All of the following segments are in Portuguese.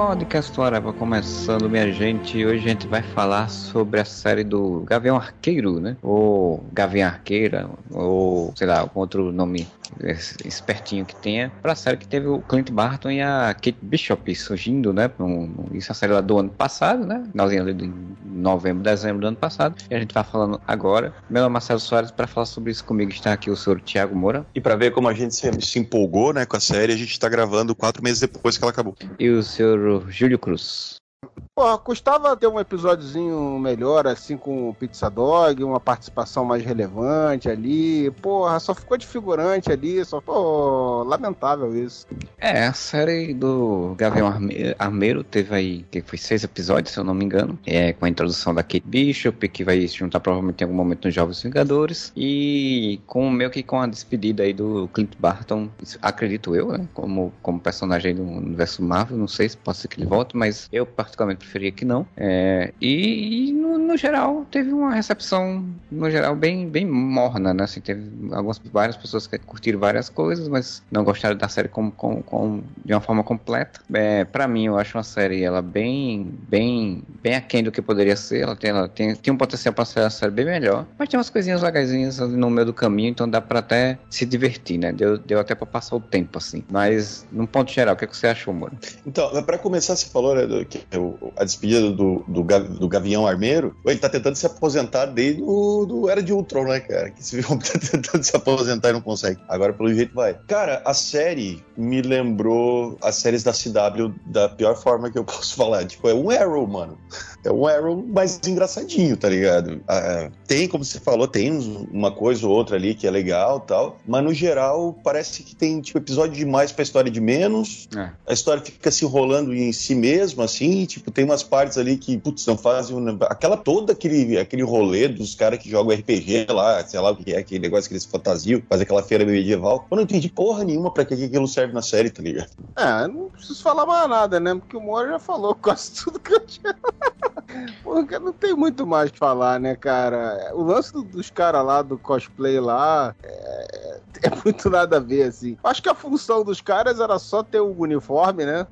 Podcast Areva começando, minha gente. Hoje a gente vai falar sobre a série do Gavião Arqueiro, né? Ou Gavião Arqueira, ou sei lá, outro nome espertinho que tenha, pra série que teve o Clint Barton e a Kate Bishop surgindo, né? Um, isso é a série lá do ano passado, né? Finalzinho de novembro, dezembro do ano passado. E a gente vai falando agora. Meu nome é Marcelo Soares, para falar sobre isso comigo está aqui o senhor Tiago Moura. E para ver como a gente se, se empolgou, né, com a série, a gente está gravando quatro meses depois que ela acabou. E o senhor Júlio Cruz. Porra, custava ter um episódiozinho melhor, assim, com o Pizza Dog, uma participação mais relevante ali. Porra, só ficou de figurante ali, só. Pô, lamentável isso. É, a série do Gavião Armeiro teve aí, que foi seis episódios, se eu não me engano. É, com a introdução da Kate Bishop, que vai se juntar provavelmente em algum momento nos Jovens Vingadores. E com meio que com a despedida aí do Clint Barton, acredito eu, né? Como, como personagem do universo Marvel. Não sei se pode ser que ele volte, mas eu particularmente preferia que não. É, e, e no, no, geral, teve uma recepção, no geral, bem, bem morna, né? Assim, teve algumas, várias pessoas que curtiram várias coisas, mas não gostaram da série como, como, como de uma forma completa. É, para mim, eu acho uma série ela bem, bem, bem aquém do que poderia ser. Ela tem, ela tem, tem um potencial para ser uma série bem melhor, mas tem umas coisinhas legazinhas no meio do caminho, então dá para até se divertir, né? Deu, deu até para passar o tempo, assim. Mas, num ponto geral, o que, é que você achou, mano? Então, para começar, você falou né, que o, a despedida do, do, do, Gavião Armeiro, ele tá tentando se aposentar desde o do Era de Ultron, né, cara? Que se viu tá tentando se aposentar e não consegue. Agora, pelo jeito, vai. Cara, a série me lembrou as séries da CW da pior forma que eu posso falar. Tipo, é um Arrow, mano. É um Arrow mais engraçadinho, tá ligado? Ah, tem, como você falou, tem uma coisa ou outra ali que é legal tal, mas no geral parece que tem, tipo, episódio demais pra história de menos. É. A história fica se enrolando em si mesma, assim, tipo, tem umas partes ali que, putz, não fazem. Aquela toda aquele, aquele rolê dos caras que jogam RPG lá, sei lá o que é, aquele negócio que eles fantasiam, fazer aquela feira medieval. Eu não entendi porra nenhuma pra que aquilo serve na série, tá ligado? É, não preciso falar mais nada, né? Porque o Moro já falou quase tudo que eu tinha. Porque não tem muito mais pra falar, né, cara? O lance do, dos caras lá do cosplay lá é, é, muito nada a ver, assim. Acho que a função dos caras era só ter o uniforme, né?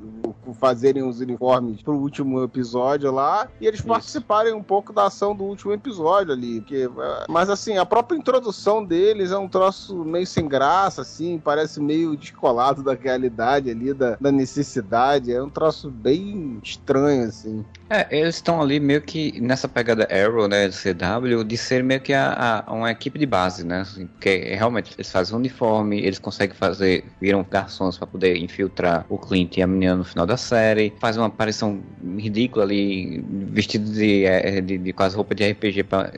Fazerem os uniformes pro último episódio lá e eles Isso. participarem um pouco da ação do último episódio ali. Porque, é, mas assim, a própria introdução deles é um troço meio sem graça, assim, parece meio descolado da realidade ali, da, da necessidade. É um troço bem estranho, assim. É, eles estão ali meio que nessa pegada Arrow, né, do CW, de ser meio que a, a uma equipe de base, né? Assim, porque realmente eles fazem uniforme, eles conseguem fazer, viram garçons para poder infiltrar o Clint e a menina no final da série, fazem uma aparição ridícula ali, vestido de, é, de, de, com as roupas de RPG para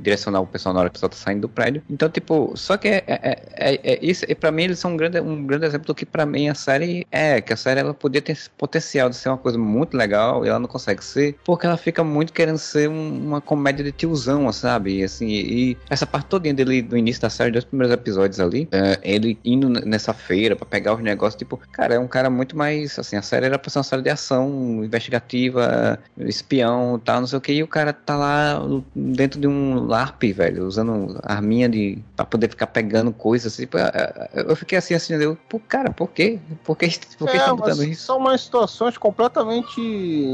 direcionar o pessoal na hora que o pessoal tá saindo do prédio. Então, tipo, só que é, é, é, é isso, e pra mim eles são um grande, um grande exemplo do que pra mim a série é, que a série ela podia ter esse potencial de ser uma coisa muito legal e ela não consegue consegue ser, porque ela fica muito querendo ser um, uma comédia de tiozão, sabe? E, assim, e, essa parte toda dele do início da série, dos primeiros episódios ali, é, ele indo nessa feira para pegar os negócios, tipo, cara, é um cara muito mais, assim, a série era pra ser uma série de ação, investigativa, espião, tal, não sei o que, e o cara tá lá dentro de um LARP, velho, usando arminha de, pra poder ficar pegando coisas, tipo, é, é, eu fiquei assim, assim, eu, pô, cara, por quê? Por que, por que é, estão botando isso? São umas situações completamente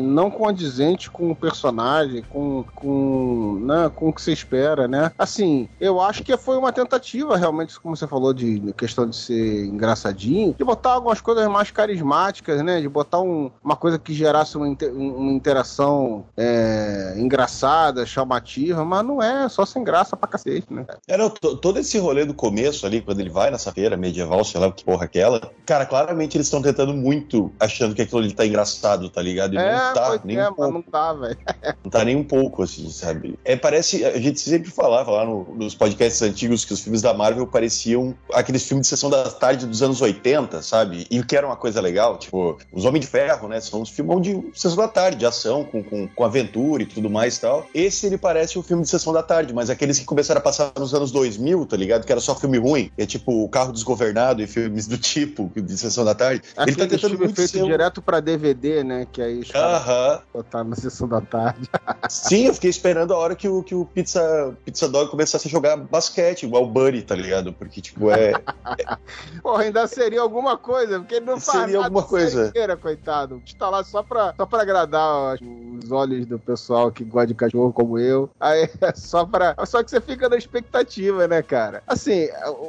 não condizente com o personagem, com, com, né, com o que você espera, né? Assim, eu acho que foi uma tentativa, realmente, como você falou, de questão de ser engraçadinho, de botar algumas coisas mais carismáticas, né? De botar um, uma coisa que gerasse uma, inter, uma interação é, engraçada, chamativa, mas não é só sem graça pra cacete, né? É, não, todo esse rolê do começo ali, quando ele vai nessa feira medieval, sei lá que porra aquela, cara, claramente eles estão tentando muito, achando que aquilo ali tá engraçado, tá ligado? E é, não tá, nem é, um pouco. não tá, velho. Não tá nem um pouco, assim, sabe? É, parece. A gente sempre falava lá no, nos podcasts antigos que os filmes da Marvel pareciam aqueles filmes de sessão da tarde dos anos 80, sabe? E o que era uma coisa legal, tipo, os Homens de Ferro, né? São uns filmes de sessão da tarde, de ação, com, com, com aventura e tudo mais e tal. Esse ele parece um filme de sessão da tarde, mas aqueles que começaram a passar nos anos 2000, tá ligado? Que era só filme ruim. É tipo o carro desgovernado e filmes do tipo, de sessão da tarde. Aquele ele tá tentando muito feito direto pra DVD, né? Que aí. Aham. Botar na sessão da tarde. Sim, eu fiquei esperando a hora que o, que o Pizza, Pizza Dog começasse a jogar basquete, igual o Buddy, tá ligado? Porque, tipo, é. Porra, ainda seria alguma coisa, porque ele não faz Seria alguma coisa. inteira, coitado. Está lá só pra, só pra agradar os olhos do pessoal que gosta de cachorro como eu. Aí é só pra. Só que você fica na expectativa, né, cara? Assim,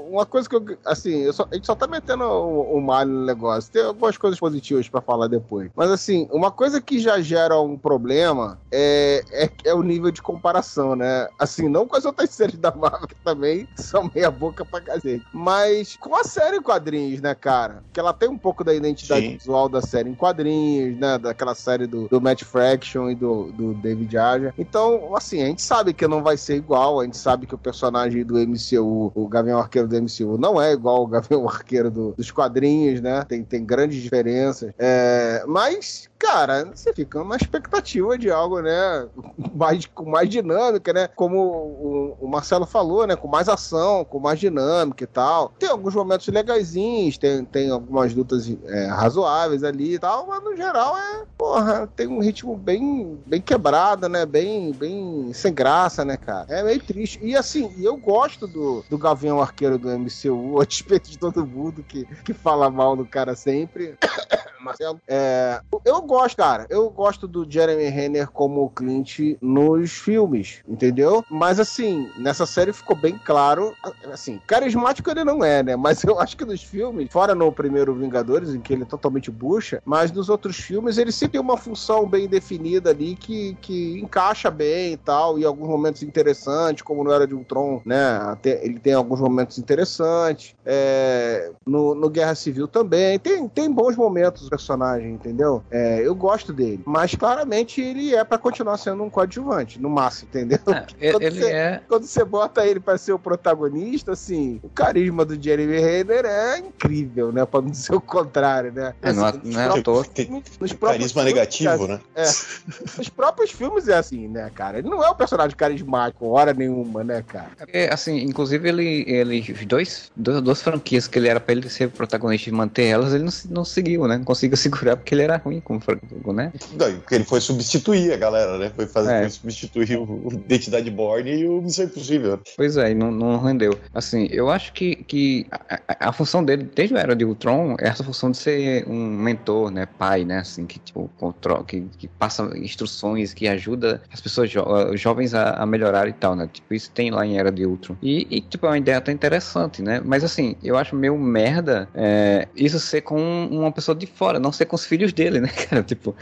uma coisa que eu. Assim, eu só- a gente só tá metendo o, o malho no negócio. Tem algumas coisas positivas pra falar depois. Mas assim, uma coisa que já gera um problema é, é, é o nível de comparação, né? Assim, não com as outras séries da Marvel, que também são meia boca pra cacete. Mas com a série em quadrinhos, né, cara? Que ela tem um pouco da identidade Sim. visual da série em quadrinhos, né? Daquela série do, do Matt Fraction e do, do David Aja. Então, assim, a gente sabe que não vai ser igual, a gente sabe que o personagem do MCU, o Gavião Arqueiro do MCU, não é igual ao Gavião Arqueiro do- dos quadrinhos, né? Tem, tem grandes diferenças. É, mas, cara, você fica numa expectativa de algo, né? Mais, com mais dinâmica, né? Como o, o Marcelo falou, né? Com mais ação, com mais dinâmica e tal. Tem alguns momentos legaisinhos, tem, tem algumas lutas é, razoáveis ali e tal, mas no geral é, porra, tem um ritmo bem, bem quebrado, né? Bem, bem sem graça, né, cara? É meio triste. E assim, eu gosto do, do Gavião Arqueiro do MCU, a despeito de todo mundo que, que fala mal do cara sempre. Marcelo. É, eu gosto, cara. Eu gosto do Jeremy Renner como Clint nos filmes, entendeu? Mas assim, nessa série ficou bem claro, assim, carismático ele não é, né? Mas eu acho que nos filmes, fora no primeiro Vingadores, em que ele é totalmente bucha, mas nos outros filmes ele sempre tem uma função bem definida ali que, que encaixa bem e tal, e alguns momentos interessantes, como no Era de Ultron, né? Até, ele tem alguns momentos interessantes. É, no, no Guerra Civil também. Tem, tem bons momentos o personagem, entendeu? É, eu gosto dele. Mas claramente ele é pra continuar sendo um coadjuvante, no máximo, entendeu? É, Quando ele você- é. Quando você bota ele pra ser o protagonista, assim, o carisma do Jeremy Renner é incrível, né? Pra não dizer o contrário, né? É, não, é- Assim, não é à toa. Tem nos próprios carisma filmes, negativo, é né? Os próprios filmes é assim, né, cara? Ele não é um personagem carismático, hora nenhuma, né, cara? É, assim, inclusive ele, ele os dois, duas, duas franquias que ele era pra ele ser protagonista e manter elas, ele não, não seguiu, né? Não conseguiu segurar porque ele era ruim como franquia, né? Não, porque ele foi substituir a galera, né? Foi, fazer, É. foi substituir o, Identidade Borne e o Missão Impossível. Pois é, e não, não rendeu. Assim, eu acho que, que a, a- função dele, desde a era de Ultron, é essa função de ser um mentor, né? Pai, né? Assim, que tipo, controla, que, que passa instruções, que ajuda as pessoas jo- jovens a, a melhorar e tal, né? Tipo, isso tem lá em Era de Ultron. E, e, tipo, é uma ideia até interessante, né? Mas assim, eu acho meio merda é, isso ser com uma pessoa de fora, não ser com os filhos dele, né, cara? Tipo,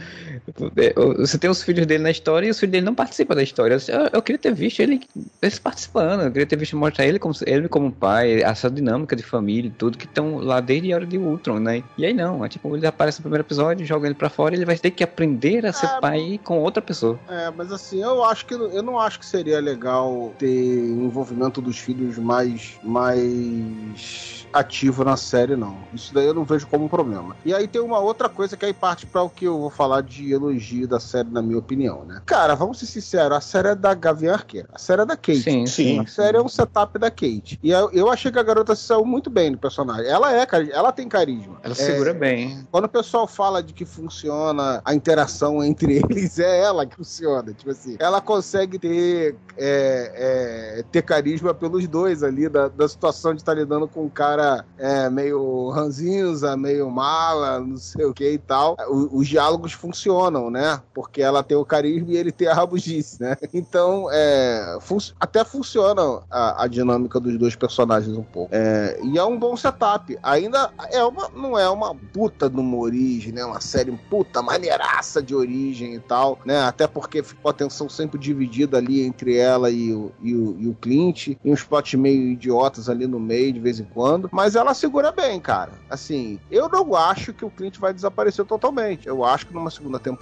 você tem os filhos dele na história e os filhos dele não participam da história. Eu, eu queria ter visto ele, eles participando, eu queria ter visto mostrar ele como, ele como pai, essa dinâmica de família e tudo, que estão lá desde a hora de Ultron, né? E aí não, é tipo, ele aparece no primeiro episódio, joga ele pra fora e ele vai ter que aprender a ser Ah, pai com outra pessoa. É, mas assim, eu acho que eu não acho que seria legal ter o envolvimento dos filhos mais mais ativo na série, não. Isso daí eu não vejo como um problema. E aí tem uma outra coisa que aí parte para o que eu vou falar de elogio da série, na minha opinião, né? Cara, vamos ser sinceros, a série é da Gavião Arqueira. A série é da Kate. Sim, Sim. A série é um setup da Kate. E eu, eu achei que a garota se saiu muito bem do personagem. Ela é, ela tem carisma. Ela É, segura bem. quando o pessoal fala de que funciona a interação entre eles, é ela que funciona. Tipo assim, ela consegue ter, é, é, ter carisma pelos dois ali, da, da situação de estar lidando com um cara é, meio ranzinza, meio mala, não sei o que e tal. O- os diálogos funcionam, né? Porque ela tem o carisma e ele tem a rabugice, né? Então, é, fun- até funciona a, a dinâmica dos dois personagens um pouco. É, e é um bom setup. Ainda é uma, não é uma puta de uma origem, né? Uma série puta maneiraça de origem e tal, né? Até porque ficou a atenção sempre dividida ali entre ela e o, e o, e o Clint, e uns plots meio idiotas ali no meio de vez em quando. Mas ela segura bem, cara. Assim, eu não acho que o Clint vai desaparecer totalmente. Eu acho que numa segunda temporada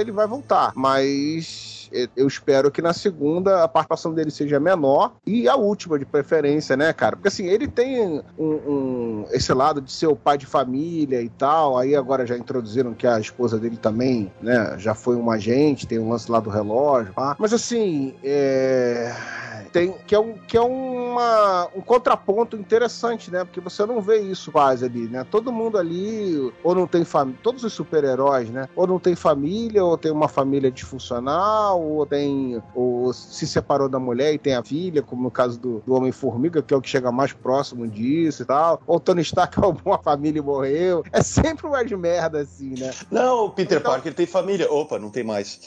ele vai voltar. Mas eu espero que na segunda a participação dele seja menor e a última de preferência, né, cara? Porque assim, ele tem um, um- esse lado de ser o pai de família e tal. Aí agora já introduziram que a esposa dele também, né, já foi um agente, tem um lance lá do relógio. pá. Mas assim, é, tem que é um que é uma, um contraponto interessante, né? Porque você não vê isso quase ali, né? Todo mundo ali ou não tem família, todos os super-heróis, né? Ou não tem família, ou tem uma família disfuncional, ou tem ou se separou da mulher e tem a filha, como no caso do, do Homem-Formiga, que é o que chega mais próximo disso e tal. Ou Tony Stark uma família e morreu. É sempre uma de merda assim, né? Não, o Peter então... Parker tem família. Opa, não tem mais.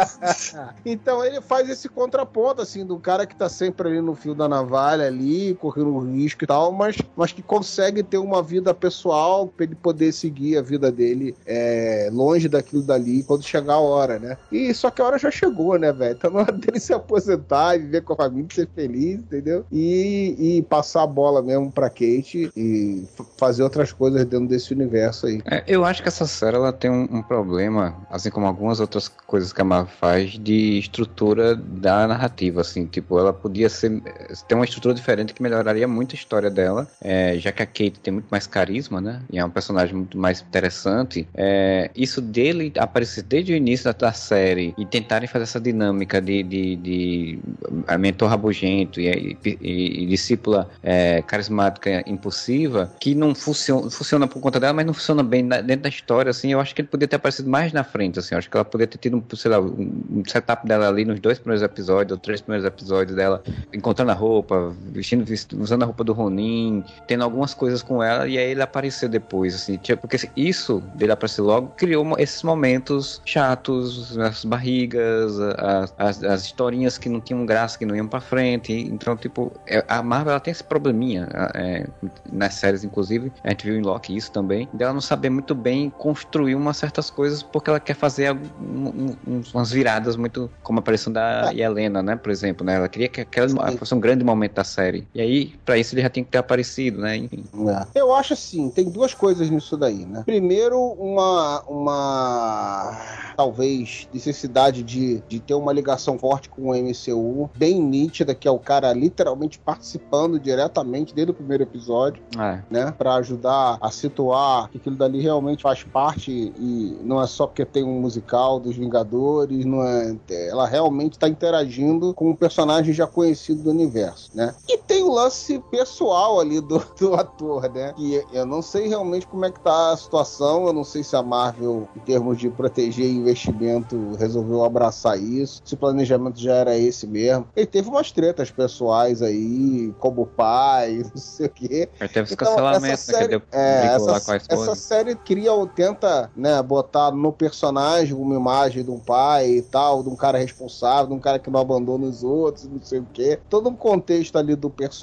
então ele faz esse contraponto, assim, do cara que tá sempre ali no fio da navalha ali, correndo risco e tal, mas, mas que consegue ter uma vida pessoal pra ele poder seguir a vida dele é, longe daquilo dali quando chegar a hora, né? E só que a hora já chegou, né, velho? Tá na hora dele se aposentar e viver com a família, ser feliz, entendeu? E, e passar a bola mesmo pra Kate e fazer outras coisas dentro desse universo aí. É, eu acho que essa série ela tem um, um, problema, assim como algumas outras coisas que a Marvel faz, de estrutura da narrativa, assim, tipo, ela podia ser ter uma estrutura diferente que melhoraria muito a história dela, é, já que a Kate tem muito mais carisma, né? E é um personagem muito mais interessante. É, isso dele aparecer desde o início da, da série e tentarem fazer essa dinâmica de, de, de mentor rabugento e, e, e, e discípula é, carismática impulsiva, que não funciona, funciona por conta dela, mas não funciona bem na, dentro da história, assim, eu acho que ele poderia ter aparecido mais na frente, assim, eu acho que ela poderia ter tido, sei lá, um setup dela ali nos dois primeiros episódios, ou três primeiros episódios dela, encontrando a roupa, vestindo, usando a roupa do Ronin, tendo algumas coisas com ela, e aí ele apareceu depois, assim, porque isso dele aparecer logo criou esses momentos chatos, as barrigas, as, as, as historinhas que não tinham graça, que não iam pra frente, então, tipo, é, a Marvel, ela tem esse probleminha, é, nas séries, inclusive, a gente viu em Loki isso também, dela não saber muito bem construir umas certas coisas porque ela quer fazer um, um, umas viradas muito como a aparição da é. Helena, né, por exemplo, né? Ela queria que aquela fosse um grande momento da série. E aí, para isso ele já tem que ter aparecido, né? Enfim. É. Eu acho assim, tem duas coisas nisso daí, né? Primeiro, uma uma talvez necessidade de, de ter uma ligação forte com o MCU, bem nítida, que é o cara literalmente participando diretamente desde o primeiro episódio, é. né, para ajudar a situar que aquilo dali realmente faz parte e não é só porque tem um musical dos Vingadores, não é, ela realmente está interagindo com um personagem já conhecido do universo, né? E tem lance pessoal ali do, do ator, né? Que eu não sei realmente como é que tá a situação, eu não sei se a Marvel, em termos de proteger investimento, resolveu abraçar isso, se o planejamento já era esse mesmo. Ele teve umas tretas pessoais aí, como pai, não sei o quê. Ele teve os então, cancelamentos, série, né? Que deu é, essa, essa série cria ou tenta, né, botar no personagem uma imagem de um pai e tal, de um cara responsável, de um cara que não abandona os outros, não sei o quê. Todo um contexto ali do personagem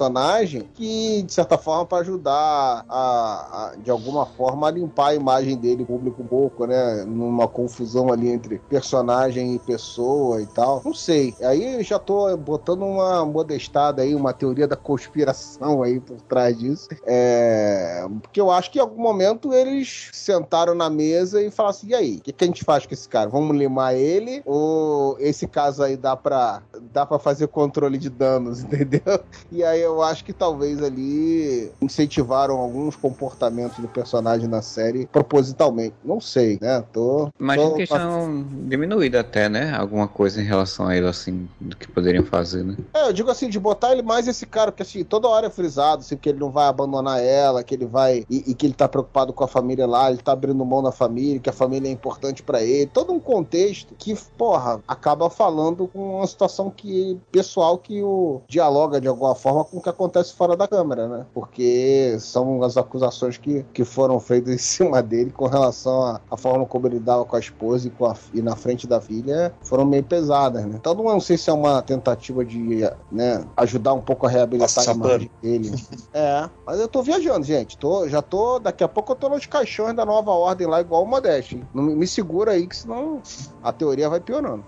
que, de certa forma, para ajudar a, a, de alguma forma, a limpar a imagem dele público pouco, né? Numa confusão ali entre personagem e pessoa e tal. Não sei. Aí já tô botando uma modestada aí, uma teoria da conspiração aí por trás disso. É... Porque eu acho que em algum momento eles sentaram na mesa e falaram assim: e aí, o que, que, a gente faz com esse cara? Vamos limar ele? Ou esse caso aí dá pra, dá pra fazer controle de danos, entendeu? E aí eu acho que talvez ali incentivaram alguns comportamentos do personagem na série propositalmente. Não sei, né? Tô. Imagina tô... que eles tinham diminuído até, né? Alguma coisa em relação a ele, assim, do que poderiam fazer, né? É, eu digo assim, de botar ele mais esse cara, porque assim, toda hora é frisado, assim, que ele não vai abandonar ela, que ele vai. E, e, que ele tá preocupado com a família lá, ele tá abrindo mão da família, que a família é importante para ele. Todo um contexto que, porra, acaba falando com uma situação que pessoal que o dialoga de alguma forma com o que acontece fora da câmera, né? Porque são as acusações que, que foram feitas em cima dele com relação à, forma como ele dava com a esposa e, com a, e na frente da filha foram meio pesadas, né? Então não sei se é uma tentativa de né, ajudar um pouco a reabilitar a imagem dele. é, mas eu tô viajando, gente. Tô, já tô. Daqui a pouco eu tô nos caixões da nova ordem lá, igual o Modeste. Não me segura aí, que senão a teoria vai piorando.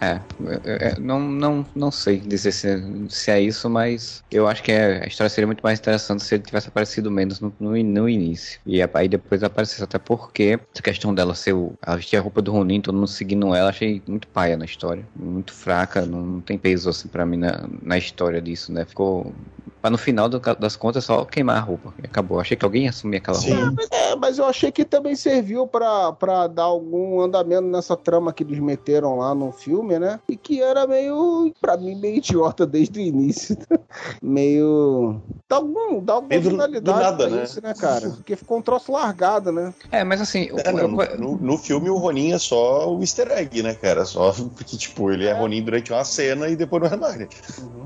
É, é, é, não, não, não sei dizer se, se é isso, mas eu acho que é, a história seria muito mais interessante se ele tivesse aparecido menos no, no, no início. E aí depois aparecesse, até porque essa questão dela ser o. Ela vestir a roupa do Ronin, todo mundo seguindo ela, achei muito paia na história. Muito fraca, não, não tem peso assim pra mim na, na história disso, né? Ficou Pra no final do, das contas só queimar a roupa. E acabou. Achei que alguém ia assumir aquela Sim. roupa. É, mas, eu achei que também serviu pra dar algum andamento nessa trama que eles meteram lá no filme, né? E que era meio, pra mim, meio idiota desde o início. meio. Dá, algum, dá alguma do- finalidade do nada, pra né? isso, né, cara? Porque ficou um troço largado, né? É, mas assim. É, não, no, eu- no- no filme o Ronin é só o easter egg, né, cara? Só porque, tipo, ele é Ronin durante uma cena e depois não é mais. né?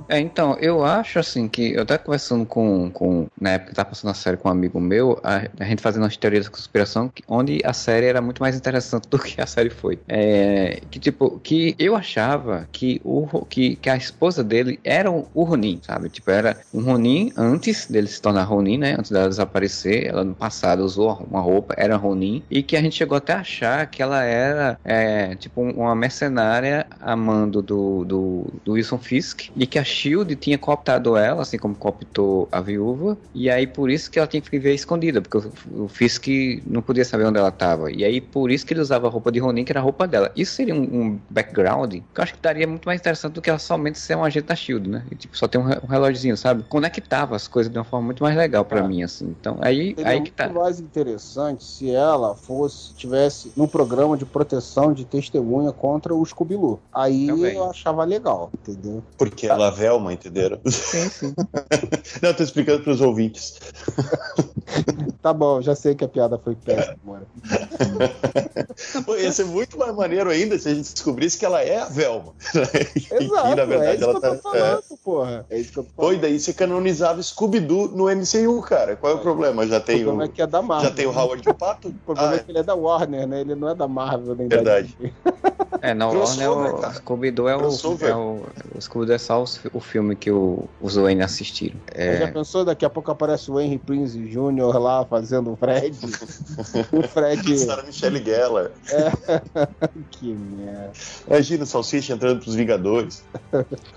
É, então, eu acho assim que eu tava conversando com, com na época que tava passando a série com um amigo meu, a, a gente fazendo umas teorias da conspiração, que- onde a série era muito mais interessante do que a série foi. É, que tipo, que eu achava que, o, que, que a esposa dele era o, o Ronin, sabe? Tipo, era um Ronin antes dele se tornar Ronin, né? Antes dela desaparecer, ela no passado usou uma roupa, era Ronin, e que a gente chegou até a achar que ela era, é, tipo, uma mercenária amando do, do, do Wilson Fisk, e que a Shield tinha cooptado ela, assim como cooptou a viúva, e aí por isso que ela tinha que viver escondida, porque o, o Fisk não podia saber onde ela estava, e aí por isso que ele usava a roupa de Ronin, que era a roupa dela. Isso seria um, um background que eu acho que daria muito mais interessante do que ela somente ser um agente da Shield, né? E, tipo, só ter um, re- um relógiozinho, sabe? Conectava as coisas de uma forma muito mais legal pra Ah. mim, assim. Então, aí, Seria aí que muito tá. mais interessante se ela fosse, tivesse num programa de proteção de testemunha contra o Scooby-Doo. Aí Também. eu achava legal, entendeu? Porque ela é Velma, entenderam? Sim, sim. Não, tô explicando pros ouvintes. Tá bom, já sei que a piada foi péssima, mano. Pô, ia ser muito mais maneiro ainda se a gente descobrisse que ela é a Velma. Exato, E, na verdade, é isso que ela eu tô tá- falando, porra. É isso que eu tô falando. daí você canonizava Scooby-Doo no MCU, cara. Qual é o problema? Já O tem problema o, é que é da Marvel. já tem o Howard o Pato? O problema Ah, é que ele é da Warner, né? Ele não é da Marvel nem Verdade. É, não, Crossover, Warner, o. Scooby-Doo é o, Crossover. é o. O Scooby-Doo é só o filme que o, os Wayne assistiram. Mas Já É, pensou? Daqui a pouco aparece o Henry Prince Jr. lá fazendo o Fred. o Fred. Sarah Michelle Gellar. que merda. Imagina o Salsicha entrando pros Vingadores.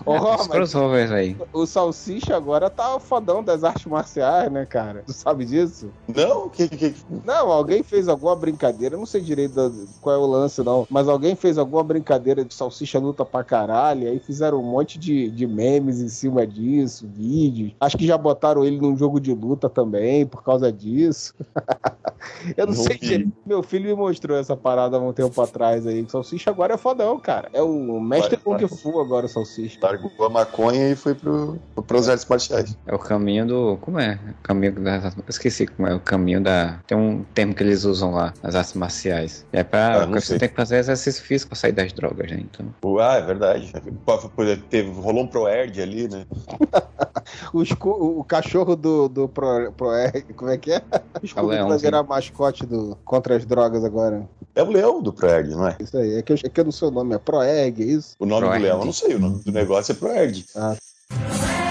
Ó, os mas crossovers aí. o Salsicha agora tá o fodão das artes marciais, né, cara? Tu sabe disso? Não? Que, que, que- Não, alguém fez alguma brincadeira, eu não sei direito da- qual é o lance, não, mas alguém fez alguma brincadeira de salsicha luta pra caralho, e aí fizeram um monte de, de memes em cima disso, vídeos. Acho que já botaram ele num jogo de luta também, por causa disso. eu não, Não sei direito. Meu filho me mostrou essa parada há um tempo atrás aí. O Salsicha agora é fodão, cara. É o mestre Vai, vai. Kung Fu agora, o Salsicha. Largou a maconha e foi pro, pros artes marciais. É o caminho do. Como é? O caminho da. Eu esqueci como é. O caminho da. Tem um termo que eles usam lá, nas artes marciais. É pra. Ah, não você sei. tem que fazer exercício físico pra sair das drogas, né? Então. Ah, é verdade. Teve, rolou um Proerd ali, né? O, cachorro do, do Pro, Pro- Como é que é? O vai leãozinho. virar mascote do, contra as drogas agora. É o leão do Proerd, não é? Isso aí. É que eu, é que eu não sei o nome, é Proeg, é isso? O nome Proerd. do leão eu não sei, o nome do negócio é Proerd. Bye.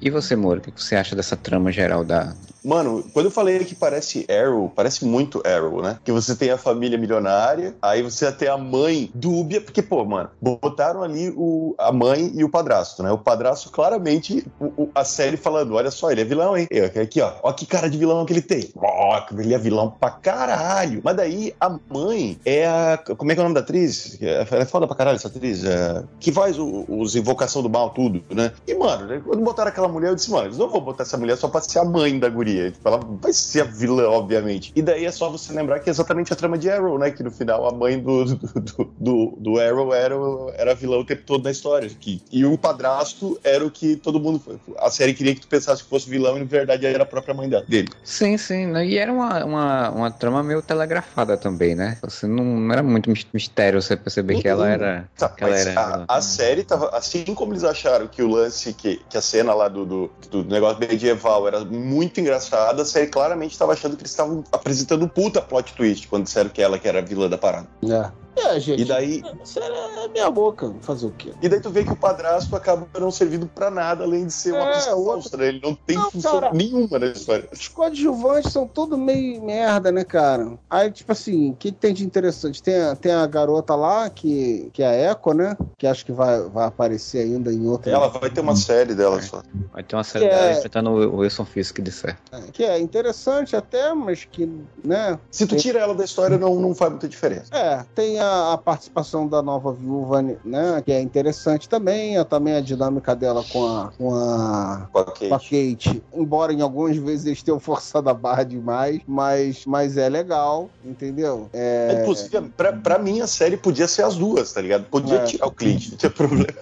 E você, Moro, o que você acha dessa trama geral da. Mano, quando eu falei que parece Arrow, parece muito Arrow, né? Que você tem a família milionária, aí você tem a mãe dúbia, porque, pô, mano, botaram ali o, a mãe e o padrasto, né? O padrasto, claramente, o- o- a série falando: olha só, ele é vilão, hein? E Aqui, ó, ó que cara de vilão que ele tem. Ó, ele é vilão pra caralho. Mas daí a mãe é a. Como é que é o nome da atriz? Ela é foda pra caralho essa atriz. é, que faz os Invocação do Mal, tudo, né? E, mano, quando botaram aquela mulher, eu disse, mano, eles não vão botar essa mulher só pra ser a mãe da guria. Tipo, ela vai ser a vilã, obviamente. E daí é só você lembrar que é exatamente a trama de Arrow, né? Que no final a mãe do, do, do, do- Arrow era, era vilã o tempo todo na história. Que, e o padrasto era o que todo mundo. A série queria que tu pensasse que fosse vilão e na verdade era a própria mãe dele. Sim, sim. né? E era uma, uma, uma trama meio telegrafada também, né? Você não, não era muito mis- mistério você perceber que ela era. Tá, que ela era a, a série tava. Assim como eles acharam que o lance, que, que a cena lá do, do, do negócio medieval era muito engraçada, a série claramente estava achando que eles estavam apresentando puta plot twist quando disseram que ela que era a vilã da parada. É. É, gente. E daí, Isso é minha boca. Fazer o quê? e daí tu vê que o padrasto acaba não servindo pra nada além de ser uma É, pista o outro- monstra, né? Ele não tem Não, função cara. nenhuma na história. Os coadjuvantes são todos meio merda, né, cara? Aí, tipo assim, o que tem de interessante? Tem a, tem a garota lá, que, que é a Echo, né? Que acho que vai, vai aparecer ainda em outra. Ela vai ter uma série dela só. Vai ter uma série Que é- dela enfrentando o Wilson Fisk de certo. Que é interessante até, mas que, né? Se tu tira ela da história, não, não faz muita diferença. É, tem a, a participação da nova viúva, né? Que é interessante também. a- Também a dinâmica dela com a, com a Com a com a Kate. Kate. Embora em algumas vezes eles tenham forçado a barra demais, mas, mas é legal, entendeu? É, Inclusive, pra, pra mim, a série podia ser as duas, tá ligado? Podia É. tirar o Clint, não tinha problema.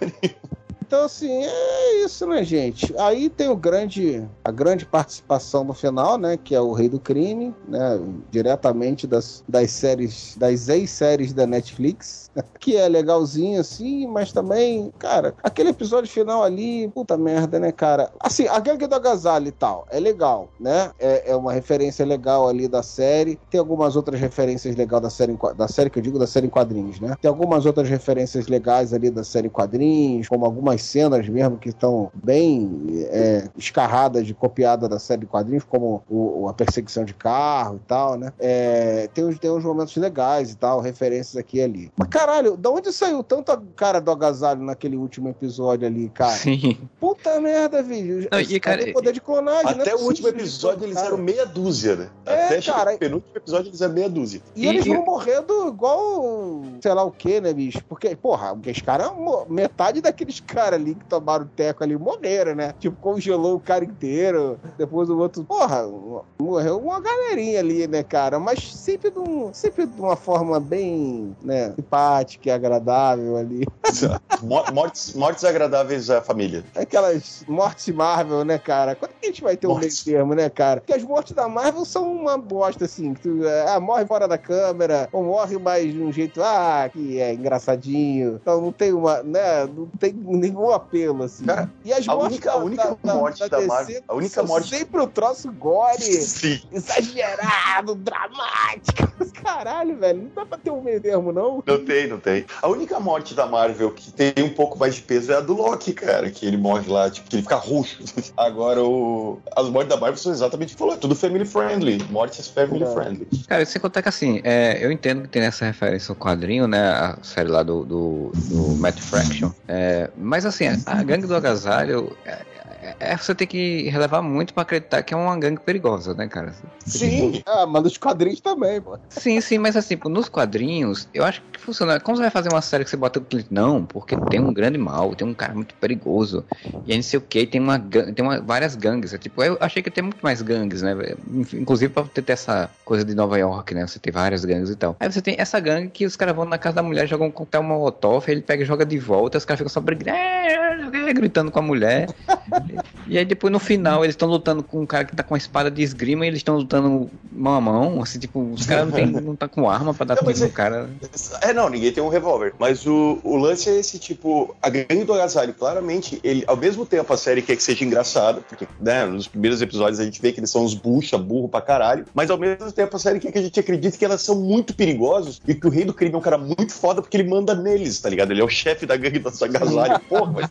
Então, assim, é isso, né, gente? Aí tem o grande, a grande participação no final, né? Que é o Rei do Crime, né? Diretamente das, das séries, das ex-séries da Netflix. Que é legalzinho, assim, mas também, cara, aquele episódio final ali, puta merda, né, cara? Assim, a gangue do agasalho e tal, é legal, né? É, é uma referência legal ali da série. Tem algumas outras referências legais da série, da série que eu digo, da série em quadrinhos, né? Tem algumas outras referências legais ali da série em quadrinhos, como algumas cenas mesmo que estão bem é, escarradas de copiada da série de quadrinhos, como o- o- a perseguição de carro e tal, né? É, tem, uns, tem uns momentos legais e tal, referências aqui e ali. Mas caralho, da onde saiu tanto a cara do agasalho naquele último episódio ali, cara? Sim. Puta merda, vídeo. Não, e, cara, Tem poder de clonagem, não é Até o último episódio eles cara. eram meia dúzia, né? É, Até cara. no penúltimo episódio eles eram meia dúzia. E, eles E- vão morrendo igual, sei lá o que, né, bicho? Porque, porra, os caras, metade daqueles caras ali que tomaram o teco ali morreram, né? Tipo, congelou o cara inteiro. Depois o outro, porra, morreu uma galerinha ali, né, cara? Mas sempre de, um, sempre de uma forma bem, né, simpática e agradável ali. Mo- Mortes, mortes agradáveis à família. Aquelas mortes Marvel, né, cara? Quando que a gente vai ter um meio Mortes. termo, né, cara? Porque as mortes da Marvel são uma bosta, assim. que Tu, é, ah, morre fora da câmera, ou morre mais de um jeito, ah, que é engraçadinho. Então não tem uma, né, não tem nenhum apelo, assim. Cara, e as a mortes única- a única morte da DC Marvel- a única morte- sempre o troço gore, Sim. exagerado, dramático. Caralho, velho, não dá pra ter um meio termo, não? Não tem, não tem. A única morte da Marvel que tem um pouco mais de peso é a do Loki, cara. Que ele morre lá, tipo, que ele fica roxo. Agora, o... as mortes da Marvel são exatamente o que falou. É tudo family friendly. Mortes family É. friendly. Cara, sem contar que assim, é, eu entendo que tem essa referência ao quadrinho, né? A série lá do, do, do Matt Fraction. É, mas assim, a gangue do agasalho. É, é- é- você tem que relevar muito pra acreditar que é uma gangue perigosa, né, cara? Sim. Ah, mas nos quadrinhos também, pô. Sim, sim, mas assim, nos quadrinhos, eu acho que funciona. Como você vai fazer uma série que você bota o cliente? Não, porque tem um grande mal, tem um cara muito perigoso. E aí não sei o que, tem, uma, tem uma, várias gangues. É, tipo, eu achei que tem muito mais gangues, né? Inclusive pra ter, essa coisa de Nova York, né? Você tem várias gangues e tal. Aí você tem essa gangue que os caras vão na casa da mulher, jogam um coquetel molotov, ele pega e joga de volta, os caras ficam só brigando, "É", gritando com a mulher. E aí depois no final eles estão lutando com um cara que tá com a espada de esgrima e eles estão lutando mão a mão, assim, tipo, os caras não, tem, não tá com arma pra dar Não, mas no é- cara. É, não, ninguém tem um revólver. Mas o, o lance é esse, tipo, a gangue do agasalho, claramente, ele, ao mesmo tempo a série quer que seja engraçada, porque, né, nos primeiros episódios a gente vê que eles são uns bucha, burro pra caralho, mas ao mesmo tempo a série quer que a gente acredite que elas são muito perigosos e que o rei do crime é um cara muito foda porque ele manda neles, tá ligado? Ele é o chefe da gangue do agasalho. Porra, mas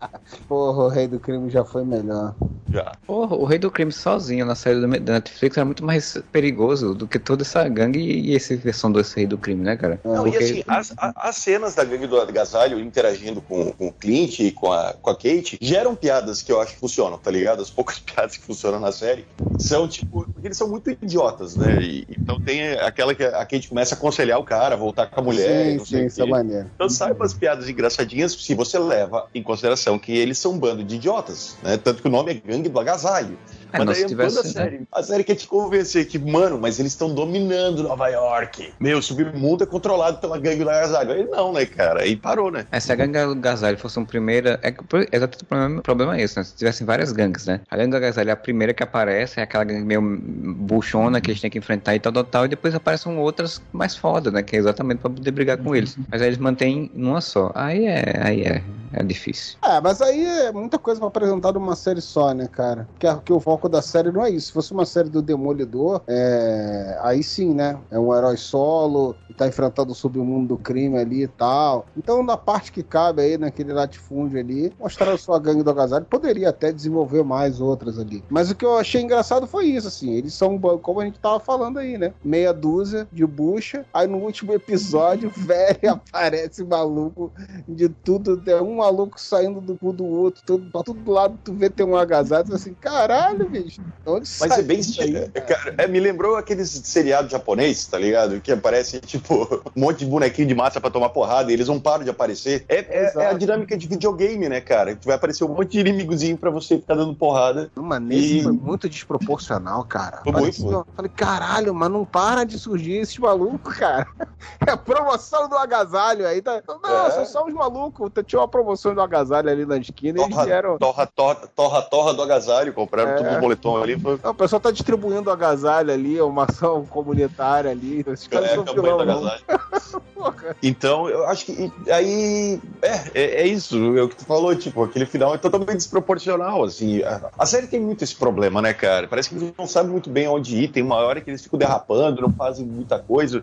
Porra, o Rei do Crime já foi melhor. já. Porra, o Rei do Crime sozinho na série do- da Netflix era muito mais perigoso do que toda essa gangue e essa versão desse Rei do Crime, né, cara? Não, e Porque- assim, as, as cenas da gangue do agasalho interagindo com, com o Clint e com a, com a Kate geram piadas que eu acho que funcionam, tá ligado? As poucas piadas que funcionam na série são, tipo, porque eles são muito idiotas, né? E- então tem aquela que a Kate começa a aconselhar o cara a voltar com a mulher, e sim, não sim, isso é maneiro. Então sai umas piadas engraçadinhas se você leva em consideração que eles são um bando de idiotas, né? Tanto que o nome é Gangue do Agasalho. É, Mas se tivesse, toda a série, a série quer te convencer que, mano, mas eles estão dominando Nova York. Meu, o submundo é controlado pela gangue do agasalho. Aí não, né, cara? Aí parou, né? É, se a gangue do agasalho fosse uma primeira. É, exatamente o problema, o problema é esse, né? Se tivessem várias gangues, né? A gangue do agasalho é a primeira que aparece, é aquela gangue meio buchona que eles têm que enfrentar e tal, tal, tal. E depois aparecem outras mais fodas, né? Que é exatamente pra poder brigar com eles. Mas aí eles mantêm numa só. Aí é. Aí é. É difícil. É, mas aí é muita coisa pra apresentar numa série só, né, cara? Que, é- que o foco foco da série não é isso. Se fosse uma série do Demolidor, é... aí sim, né? É um herói solo, tá enfrentando o submundo do crime ali e tal. Então, na parte que cabe aí, naquele latifúndio ali, mostrar só a gangue do agasalho, poderia até desenvolver mais outras ali. Mas o que eu achei engraçado foi isso, assim, eles são, como a gente tava falando aí, né? Meia dúzia de bucha, aí no último episódio, velho, aparece maluco de tudo, tem um maluco saindo do cu do outro, tudo, pra todo lado tu vê tem um agasalho, tu assim, caralho, bicho, onde Mas é bem aí, é, cara, é, me lembrou aqueles seriados japoneses, tá ligado? Que aparece, tipo, um monte de bonequinho de massa pra tomar porrada e eles não param de aparecer. É, é, é a dinâmica de videogame, né, cara? Vai aparecer um monte de inimigozinho pra você ficar dando porrada. Mano, e... foi muito desproporcional, cara. Foi muito. Eu falei, caralho, mas não para de surgir esses malucos, cara. É a promoção do agasalho aí. Tá... Não, é. são só os malucos. Tinha uma promoção do agasalho ali na esquina torra, e eles vieram. Torra, torra, torra, torra do agasalho, compraram é. tudo o boletom ali. Foi... Não, o pessoal tá distribuindo agasalho ali, uma ação comunitária ali. Esses caras é, são vilão, Então, eu acho que aí é, é, é, isso, é o que tu falou, tipo, aquele final é totalmente desproporcional, assim. A, a, série tem muito esse problema, né, cara? Parece que eles não sabem muito bem onde ir, tem uma hora que eles ficam derrapando, não fazem muita coisa.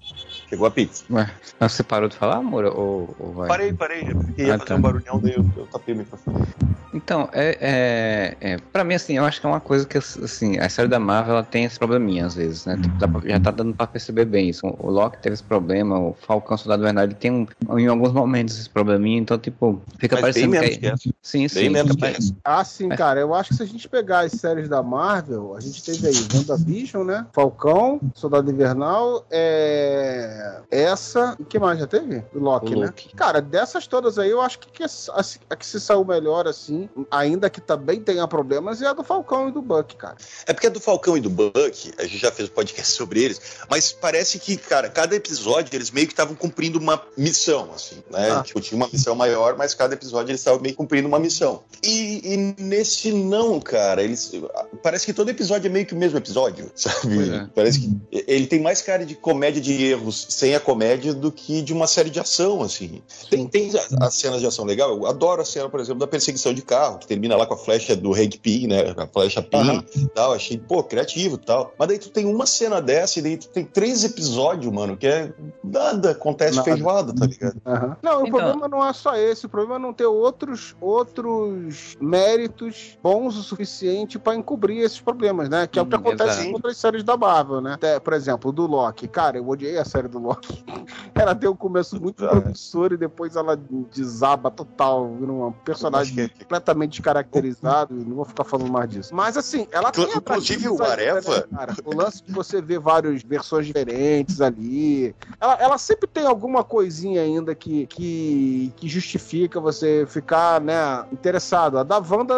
Chegou a pizza. Ué, você parou de falar, amor? Ou, ou vai? Parei, parei, porque ia ah, fazer tá. um barulhão, daí eu, eu tapei o microfone. Então, é, é, é, pra mim, assim, eu acho que é uma coisa que, assim, a série da Marvel, ela tem esse probleminha, às vezes, né? Tipo, já tá dando pra perceber bem isso. O Loki teve esse problema, o Falcão Soldado Verdade tem, um, em alguns momentos, esse probleminha, então, tipo, fica Mas parecendo bem que... É... que sim, sim. Bem menos que Ah, sim, cara, eu acho que se a gente pegar as séries da Marvel, a gente teve aí WandaVision, né? Falcão, Soldado Invernal, é... essa... O que mais já teve? Loki, né? Loki. Cara, dessas todas aí, eu acho que, que a, a, a que se saiu melhor, assim, ainda que também tenha problemas, é a do Falcão e do Buck, cara. É porque a do Falcão e do Buck, a gente já fez um podcast sobre eles, mas parece que, cara, cada episódio eles meio que estavam cumprindo uma missão, assim, né? Ah. Tipo, tinha uma missão maior, mas cada episódio eles estavam meio cumprindo uma missão. E, e, nesse não, cara, eles. Parece que todo episódio é meio que o mesmo episódio, sabe? É. Parece que ele tem mais cara de comédia de erros sem a comédia do que de uma série de ação, assim. Tem, tem as cenas de ação legal, eu adoro a cena, por exemplo, da perseguição de carro, que termina lá com a flecha do Hank Pym, né? A flecha Pym uhum. e tal. Achei, pô, criativo e tal. Mas daí tu tem uma cena dessa e daí tu tem três episódios, mano, que é nada, acontece nada. feijoada, tá ligado? Uhum. Não, o então... problema não é só esse, o problema é não ter outros, outros méritos bons o suficiente para encobrir esses problemas, né? Que é o que acontece em outras séries da Marvel, né? Até, por exemplo, do Loki. Cara, eu odiei a série do Loki. ela tem um começo muito promissor e depois ela desaba total, vira um personagem que, completamente descaracterizado, não vou ficar falando mais disso. Mas assim, ela tem Inclusive o Areva. O lance de você ver várias versões diferentes ali. Ela, ela sempre tem alguma coisinha ainda que, que, que justifica você ficar, né, interessado. A da Wanda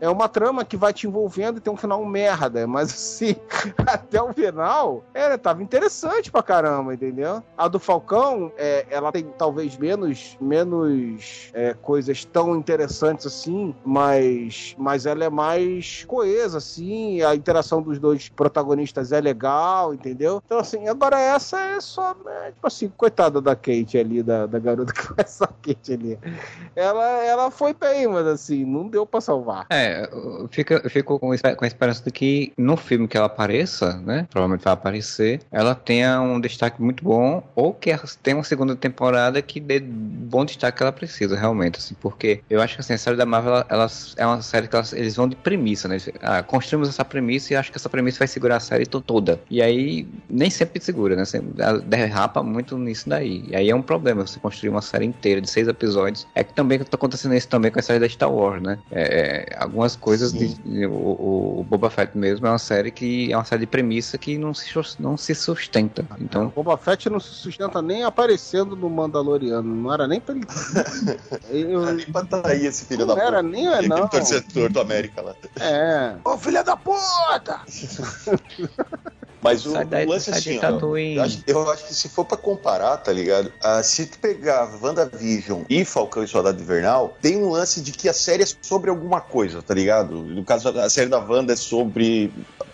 é uma trama que vai te envolvendo e tem um final merda, mas assim, até o final, é, tava interessante pra caramba, entendeu? A do Falcão, é, ela tem talvez menos, menos é, coisas tão interessantes assim, mas, mas ela é mais coesa, assim, a interação dos dois protagonistas é legal, entendeu? Então, assim, agora essa é só, né, tipo assim, coitada da Kate ali, da, da garota que faz a Kate ali. Ela, ela foi bem, mas assim, não deu pra salvar. É, fica, fico com, com a esperança de que no filme que ela apareça, né, provavelmente vai aparecer, ela tenha um destaque muito bom, ou que tenha uma segunda temporada que dê bom destaque que ela precisa, realmente, assim, porque eu acho que assim, a série da Marvel, ela, ela é uma série que eles vão de premissa, né? Ah, construímos essa premissa e acho que essa premissa vai segurar a série toda. E aí, nem sempre segura, né? Ela derrapa muito nisso daí. E aí é um problema você construir uma série inteira de seis episódios. É que também tá acontecendo isso também com a série da Star Wars, né? É, é algumas coisas, de, de, o, o, Boba Fett mesmo é uma série que é uma série de premissa que não se, não se sustenta. Então... O Boba Fett não se sustenta nem aparecendo no Mandaloriano. Não era nem pra ele. Eu... Não era nem pra tá aí esse filho não da era nem é, não. torcedor do América lá. É. Ô, filha da puta! Mas o, daí, o lance assim, ó, eu, acho, eu, acho, que se for pra comparar, tá ligado? Uh, se tu pegar WandaVision e Falcão e Soldado Invernal, tem um lance de que a série é sobre alguma coisa, tá ligado? No caso, a série da Wanda é sobre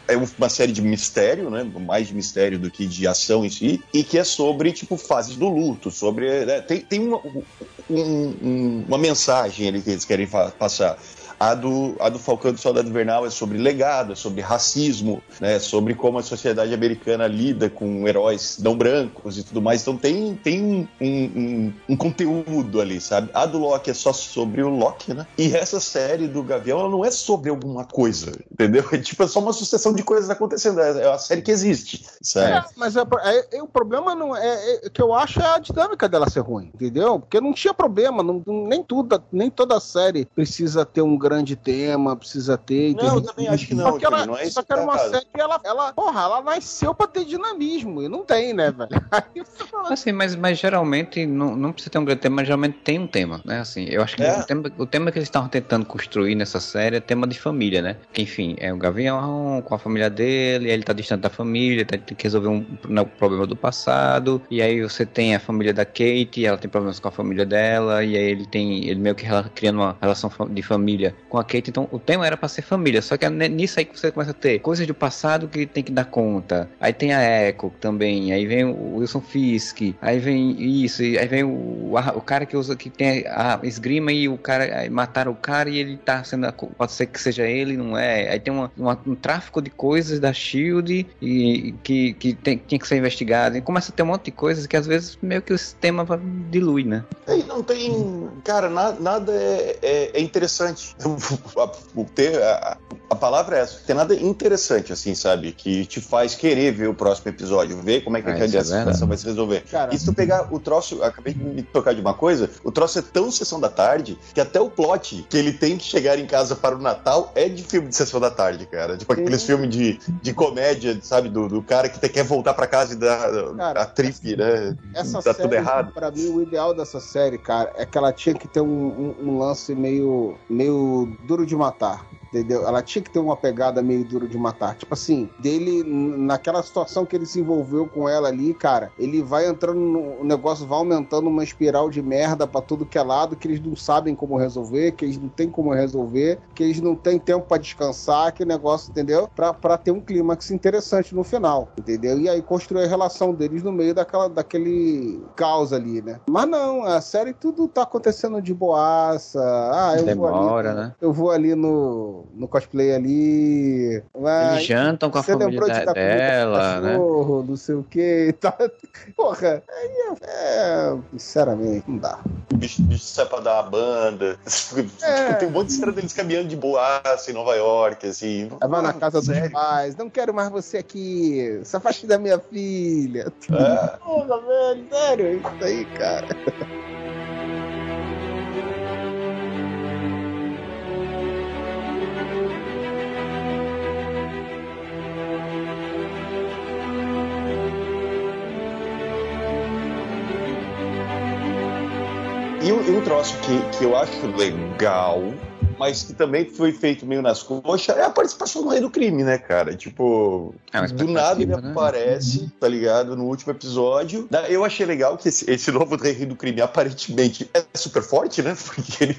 é uma série de mistério, né? Mais de mistério do que de ação em si, e que é sobre, tipo, fases do luto, sobre. Né? Tem, tem uma, um, um, uma mensagem ali que eles querem passar. A do, a do Falcão do Soldado Invernal é sobre legado, é sobre racismo, né? Sobre como a sociedade americana lida com heróis não brancos e tudo mais. Então tem, tem um, um, um conteúdo ali, sabe? A do Loki é só sobre o Loki, né? E essa série do Gavião, ela não é sobre alguma coisa, entendeu? É tipo, é só uma sucessão de coisas acontecendo. É, é uma série que existe, sabe? É, mas é, é, o problema não é, é, que eu acho é a dinâmica dela ser ruim, entendeu? Porque não tinha problema, não, nem tudo, nem toda série precisa ter um grande tema, precisa ter. Não, eu também acho que não. Só que ela, não é só que era uma série que ela, ela, porra, ela nasceu pra ter dinamismo e não tem, né, velho? assim, mas, mas geralmente não, não precisa ter um grande tema, mas geralmente tem um tema, né? Assim, eu acho que é. o, tema, o tema que eles estavam tentando construir nessa série é tema de família, né? Que enfim, é o Gavião com a família dele, ele tá distante da família, tá, tem que resolver um, um problema do passado, e aí você tem a família da Kate, ela tem problemas com a família dela, e aí ele tem, ele meio que criando uma relação de família com a Kate, então o tema era para ser família, só que é nisso aí que você começa a ter coisas do passado que tem que dar conta, aí tem a Echo também, aí vem o Wilson Fisk, aí vem isso, aí vem o, o cara que usa, que tem a esgrima e o cara, mataram o cara e ele tá sendo, pode ser que seja ele, não é, aí tem uma, uma, um tráfico de coisas da SHIELD e que, que tem, tinha que ser investigado, e começa a ter um monte de coisas que às vezes meio que o sistema dilui, né? É, não tem, cara, nada, nada é, é, é interessante. O, ter, a, a palavra é essa, tem nada interessante, assim, sabe? Que te faz querer ver o próximo episódio, ver como é que, é, que a situação vai se resolver. Cara, e se tu pegar o troço, acabei de me tocar de uma coisa, o troço é tão sessão da tarde que até o plot que ele tem que chegar em casa para o Natal é de filme de sessão da tarde, cara. Tipo aqueles filmes de, de comédia, sabe? Do, do cara que quer voltar para casa e dar cara, a trip, né? Essa tá série, tudo errado. Pra mim, o ideal dessa série, cara, é que ela tinha que ter um, um, um lance meio, meio duro de matar entendeu? Ela tinha que ter uma pegada meio dura de matar. Tipo assim, dele, naquela situação que ele se envolveu com ela ali, cara, ele vai entrando no o negócio, vai aumentando uma espiral de merda pra tudo que é lado, que eles não sabem como resolver, que eles não têm como resolver, que eles não têm tempo para descansar, que negócio, entendeu? Pra, pra ter um clímax interessante no final, entendeu? E aí construir a relação deles no meio daquela, daquele caos ali, né? Mas não, a série tudo tá acontecendo de boaça. Ah, eu Demora, vou ali, né? Eu vou ali no no, cosplay ali. Mas, Eles jantam com a família de dela, né? cachorro? Não sei o que e tal. Porra, aí é, é, Sinceramente, não dá. O bicho, bicho sai pra dar uma banda. É. Tem um monte de história deles caminhando de boaça em Nova York, assim. Vai na casa sério? dos pais. Não quero mais você aqui. Só faz da minha filha. É. Porra, velho, sério, isso aí, cara. E, e um troço que, que eu acho legal mas que também foi feito meio nas coxas, é a participação do Rei do Crime, né, cara? Tipo, é do nada ele né? aparece, tá ligado? No último episódio. Eu achei legal que esse, esse novo Rei do Crime aparentemente é super forte, né? Porque ele,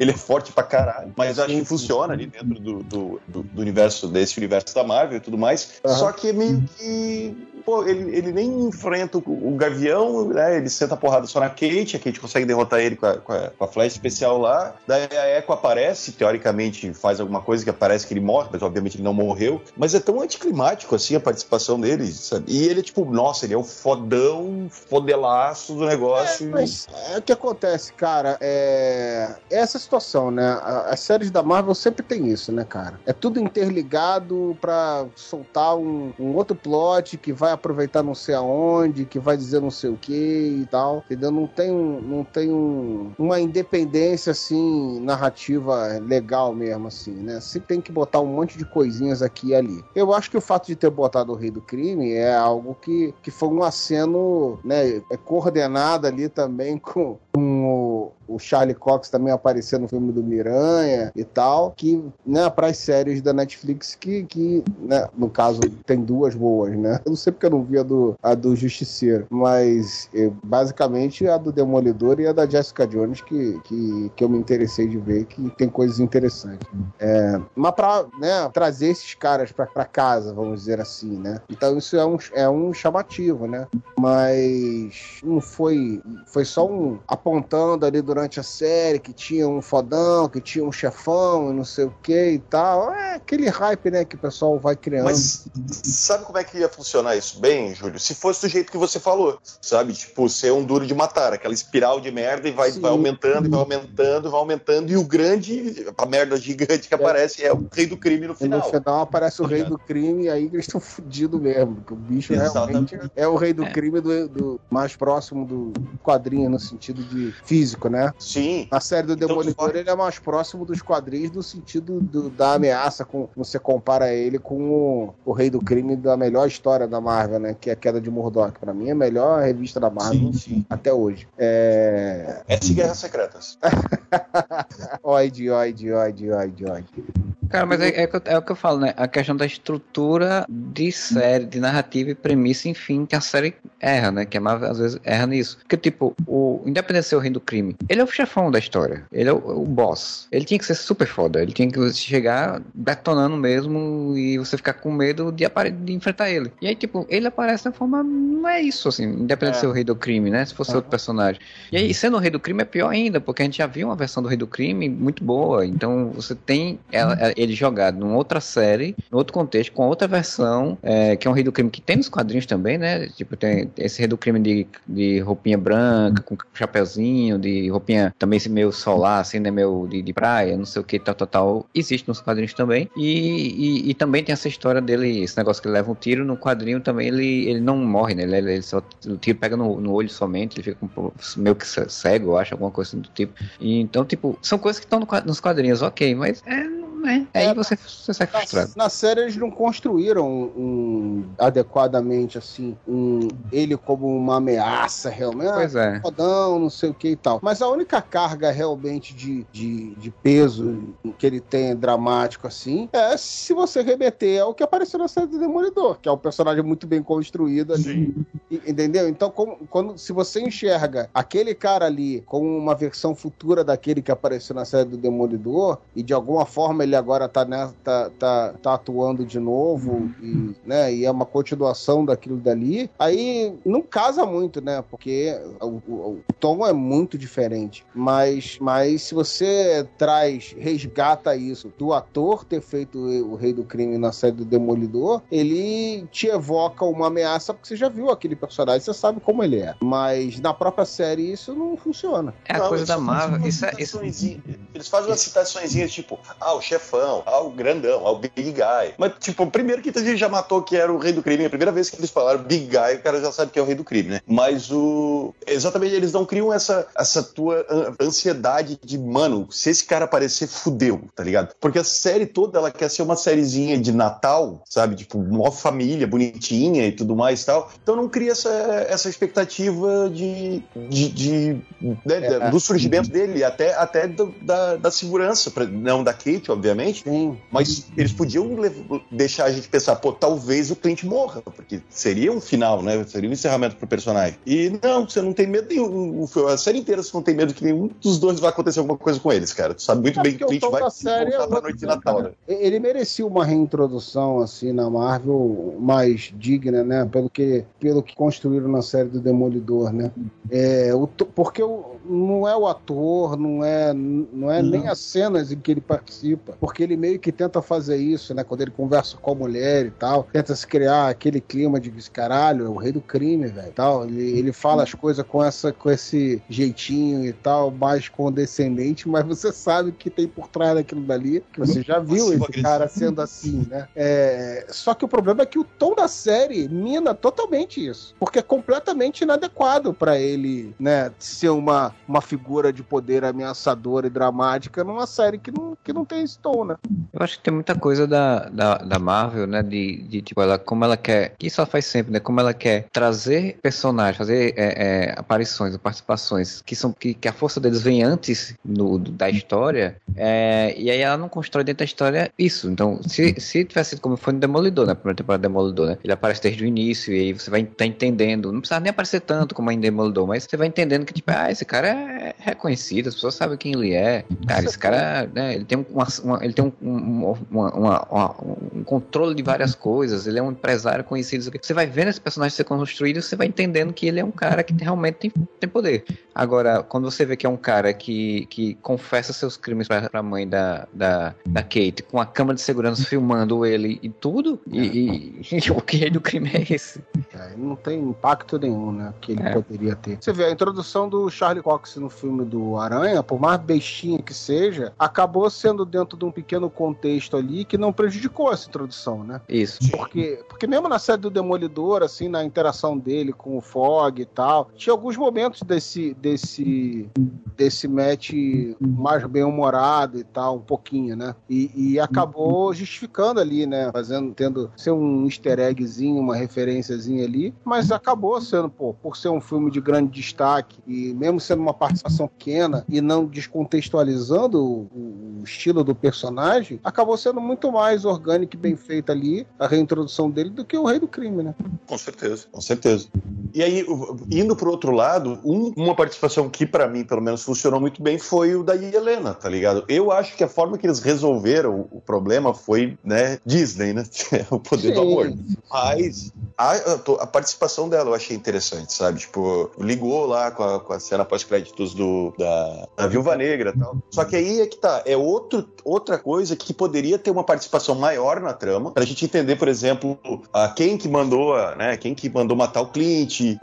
ele é forte pra caralho. Mas acho que funciona ali dentro do, do, do, do universo, desse universo da Marvel e tudo mais. Uhum. Só que é meio que pô, ele, ele nem enfrenta o, o Gavião, né? Ele senta a porrada só na Kate, a Kate consegue derrotar ele com a, com a, com a flash especial lá. Daí a Echo aparece, teoricamente faz alguma coisa que parece que ele morre, mas obviamente ele não morreu. Mas é tão anticlimático assim a participação dele, sabe? E ele é tipo, nossa, ele é o fodão, fodelaço do negócio. É, mas é o que acontece, cara, é essa situação, né? As séries da Marvel sempre tem isso, né, cara? É tudo interligado pra soltar um, um outro plot que vai aproveitar não sei aonde, que vai dizer não sei o que e tal, entendeu? Não tem, um, não tem um, uma independência, assim, narrativa legal mesmo, assim, né? Se tem que botar um monte de coisinhas aqui e ali. Eu acho que o fato de ter botado o Rei do Crime é algo que, que foi um aceno, né, é coordenado ali também com, com o, o Charlie Cox também apareceu no filme do Miranha e tal, que, né, para as séries da Netflix que, que né, no caso, tem duas boas, né? Eu não sei porque eu não vi a do, a do Justiceiro, mas eu, basicamente a do Demolidor e a da Jessica Jones que, que, que eu me interessei de ver, que tem coisas interessantes. É, mas para né, trazer esses caras para casa, vamos dizer assim, né? Então isso é um, é um chamativo, né? Mas não foi, foi só um apontando ali durante a série, que tinha um fodão, que tinha um chefão e não sei o que e tal. É aquele hype, né, que o pessoal vai criando. Mas sabe como é que ia funcionar isso bem, Júlio? Se fosse do jeito que você falou, sabe? Tipo, ser um duro de matar, aquela espiral de merda e vai, vai aumentando, e vai aumentando, vai aumentando, e o grande, a merda gigante que aparece é o rei do crime no final. E no final aparece o rei do crime e aí eles estão fodidos mesmo, porque o bicho Exatamente. realmente é o rei do crime do, do, mais próximo do quadrinho, no sentido de físico, né? Sim. Na série do então, Demolidor, ele é mais próximo dos quadrinhos no sentido do, da ameaça, com, você compara ele com o, o rei do crime da melhor história da Marvel, né? Que é a queda de Murdoch. Pra mim, é a melhor revista da Marvel sim, sim. até hoje. É... Essa Guerras Secretas. oide, oide, oide, oide, oide. Cara, mas é, é, é, o que eu falo, né? A questão da estrutura de série, de narrativa e premissa, enfim, que a série erra, né? Que a Marvel às vezes erra nisso. Porque, tipo, o Independente de ser o rei do crime, ele é o chefão da história. Ele é o, o boss. Ele tinha que ser super foda. Ele tinha que chegar detonando mesmo e você ficar com medo de, de enfrentar ele. E aí, tipo, ele aparece da forma. Não é isso, assim, independente é. de ser o rei do crime, né? Se fosse uhum. outro personagem. E aí, sendo o rei do crime é pior ainda, porque a gente já viu uma versão do rei do crime muito boa. Então, você tem ela, ele jogado numa outra série, em outro contexto, com outra versão, é, que é um rei do crime que tem nos quadrinhos também, né? Tipo, tem esse rei do crime de, de roupinha branca, com chapeuzinho, de roupinha também meio solar, assim, né? Meio de, de praia, não sei o que, tal, tal, tal. Existe nos quadrinhos também. E, e, e, também tem essa história dele, esse negócio que ele leva um tiro no quadrinho também, ele, ele não morre, né? Ele, ele só, o tiro pega no, no olho somente, ele fica meio que cego, eu acho, alguma coisa assim do tipo. E, então, tipo, são coisas que estão no, nos quadrinhos, ok, mas é né? Aí é, você, você sai frustrado. Na, na, série eles não construíram um, adequadamente, assim, um, ele como uma ameaça realmente. Pois é. Fodão, não sei o que e tal. Mas a única carga realmente de, de, de peso que ele tem dramático, assim, é se você remeter ao que apareceu na série do Demolidor, que é um personagem muito bem construído ali. Entendeu? Então, como, quando, se você enxerga aquele cara ali como uma versão futura daquele que apareceu na série do Demolidor, e de alguma forma ele agora tá, né, tá, tá, tá atuando de novo e, né, e é uma continuação daquilo dali, aí não casa muito, né? Porque o, o, o tom é muito diferente. Mas, mas se você traz, resgata isso do ator ter feito o Rei do Crime na série do Demolidor, ele te evoca uma ameaça porque você já viu aquele personagem, você sabe como ele é. Mas na própria série isso não funciona. É a não, coisa da Marvel. Isso é, isso... Eles fazem umas citações tipo, ah, o chefe ao grandão, ao big guy. Mas, tipo, primeiro que a gente já matou que era o rei do crime. A primeira vez que eles falaram big guy, o cara já sabe que é o rei do crime, né? Mas o. Exatamente, eles não criam essa, essa tua ansiedade de, mano, se esse cara aparecer, fudeu, tá ligado? Porque a série toda ela quer ser uma sériezinha de Natal, sabe? Tipo, uma família bonitinha e tudo mais e tal. Então não cria essa, essa expectativa de, de, de né, é. do surgimento dele, até, até do, da, da segurança, não da Kate, obviamente obviamente. Sim. Mas eles podiam deixar a gente pensar, pô, talvez o Clint morra, porque seria um final, né? Seria um encerramento pro personagem. E não, você não tem medo nenhum. A série inteira você não tem medo que nenhum dos dois vai acontecer alguma coisa com eles, cara. Tu sabe muito é bem que o Clint vai voltar pra noite de Natal, né? Ele merecia uma reintrodução, assim, na Marvel mais digna, né? Pelo que, pelo que construíram na série do Demolidor, né? É, o, porque o, não é o ator, não é, não é não. nem as cenas em que ele participa porque ele meio que tenta fazer isso, né? Quando ele conversa com a mulher e tal, tenta se criar aquele clima de caralho, é o rei do crime, velho. Tal. Ele, ele fala as coisas com, essa, com esse jeitinho e tal, mais condescendente, mas você sabe que tem por trás daquilo dali, que você já viu esse cara sendo assim, né? É, só que o problema é que o tom da série mina totalmente isso, porque é completamente inadequado para ele, né, ser uma, uma figura de poder ameaçadora e dramática numa série que não, que não tem esse tom né? Eu acho que tem muita coisa da, da, da Marvel, né? De, de tipo, ela, como ela quer. Que isso ela faz sempre, né? Como ela quer trazer personagens, fazer é, é, aparições, participações que são que, que, a força deles vem antes no, da história. É, e aí ela não constrói dentro da história isso. Então, se, se tivesse sido como foi no Demolidor, né? Primeira temporada do Demolidor, né? Ele aparece desde o início e aí você vai tá entendendo. Não precisa nem aparecer tanto como em Demolidor, mas você vai entendendo que, tipo, ah, esse cara é reconhecido, as pessoas sabem quem ele é. Cara, esse cara, né? Ele tem uma uma, ele tem um, um, uma, uma, um, controle de várias coisas, ele é um empresário conhecido. Você vai vendo esse personagem ser construído, você vai entendendo que ele é um cara que realmente tem, tem poder. Agora, quando você vê que é um cara que, que confessa seus crimes pra, pra mãe da, da, da Kate, com a câmera de segurança filmando ele e tudo, e, e, e o que do crime é esse? É, não tem impacto nenhum, né? Que ele é. poderia ter. Você vê a introdução do Charlie Cox no filme do Aranha, por mais bestinha que seja, acabou sendo dentro de um pequeno contexto ali que não prejudicou essa introdução, né? Isso. Porque, porque mesmo na série do Demolidor, assim, na interação dele com o Fog e tal, tinha alguns momentos desse, desse, desse match mais bem-humorado e tal, um pouquinho, né? E, e acabou justificando ali, né? Fazendo, tendo ser um easter eggzinho, uma referênciazinha ali, mas acabou sendo, pô, por ser um filme de grande destaque e mesmo sendo uma participação pequena e não descontextualizando o, o estilo do personagem, acabou sendo muito mais orgânico e bem feita ali a reintrodução dele do que o Rei do Crime, né? Com certeza, com certeza. E aí, indo pro outro lado, um, uma participação que para mim, pelo menos, funcionou muito bem foi o da Helena, tá ligado? Eu acho que a forma que eles resolveram o problema foi, né, Disney, né? o poder Sim. do amor. Mas a, a, participação dela eu achei interessante, sabe? Tipo, ligou lá com a, com a cena pós-créditos do, da, da Viúva Negra e tal. Só que aí é que tá, é outro, outra coisa que poderia ter uma participação maior na trama, pra gente entender, por exemplo, a quem que mandou, né? Quem que mandou matar o Clint,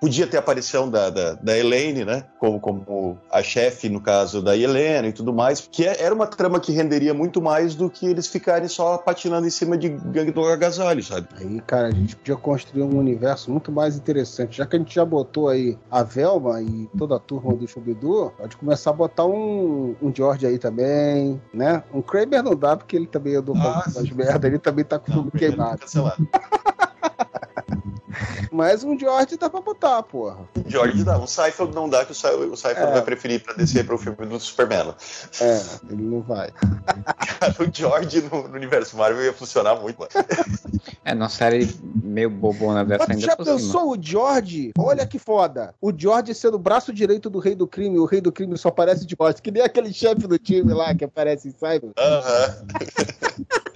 podia ter a aparição da, da, da Elaine, né? Como, como a chefe, no caso da Helena e tudo mais, que é, era uma trama que renderia muito mais do que eles ficarem só patinando em cima de gangue do agasalho, sabe? Aí, cara, a gente podia construir um universo muito mais interessante. Já que a gente já botou aí a Velma e toda a turma do Scooby-Doo, pode começar a botar um, um George aí também, né? Um Kramer não dá, porque ele também é do ah, das merda, ele também tá com tudo queimado. Mas um George dá pra botar, porra. George dá. Um Seifeld não dá, que o Seifeld é. vai preferir pra descer pro filme do Superman. É, ele não vai. Cara, o George no, no, universo Marvel ia funcionar muito, mano. É, numa série meio bobona dessa Mas ainda já pensou o George? Olha que foda. O George sendo o braço direito do rei do crime, o rei do crime só aparece de bosta, que nem aquele chefe do time lá que aparece em Cyber. Aham. Uh -huh.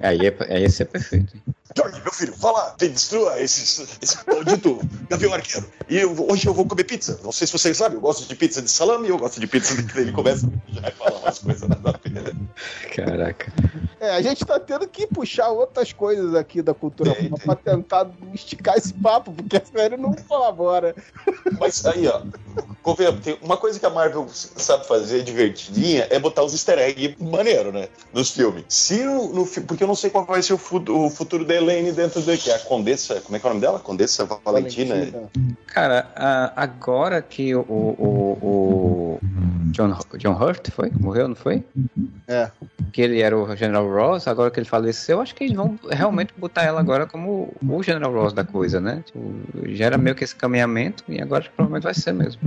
Aí, é, aí ia ser perfeito. George, meu filho, fala, destrua esse, esse maldito Gavião Arqueiro. E eu, hoje eu vou comer pizza. Não sei se vocês sabem, eu gosto de pizza de salame, eu gosto de pizza de que ele começa já fala umas coisas nada a Caraca. É, a gente tá tendo que puxar outras coisas aqui da cultura tem, pra tentar esticar esse papo, porque a série não colabora. Mas aí, ó, tem uma coisa que a Marvel sabe fazer divertidinha é botar os easter eggs maneiro, né? Nos filmes. Se no, no, porque eu não sei qual vai ser o, futuro, o futuro da Elaine dentro daqui. A Condessa, como é que é o nome dela? Condessa Valentina? Valentina. Cara, agora que o, o, o John, John Hurt foi? Morreu, não foi? É. Que ele era o General Ross, agora que ele faleceu, acho que eles vão realmente botar ela agora como o General Ross da coisa, né? Tipo, já era meio que esse caminhamento e agora provavelmente vai ser mesmo.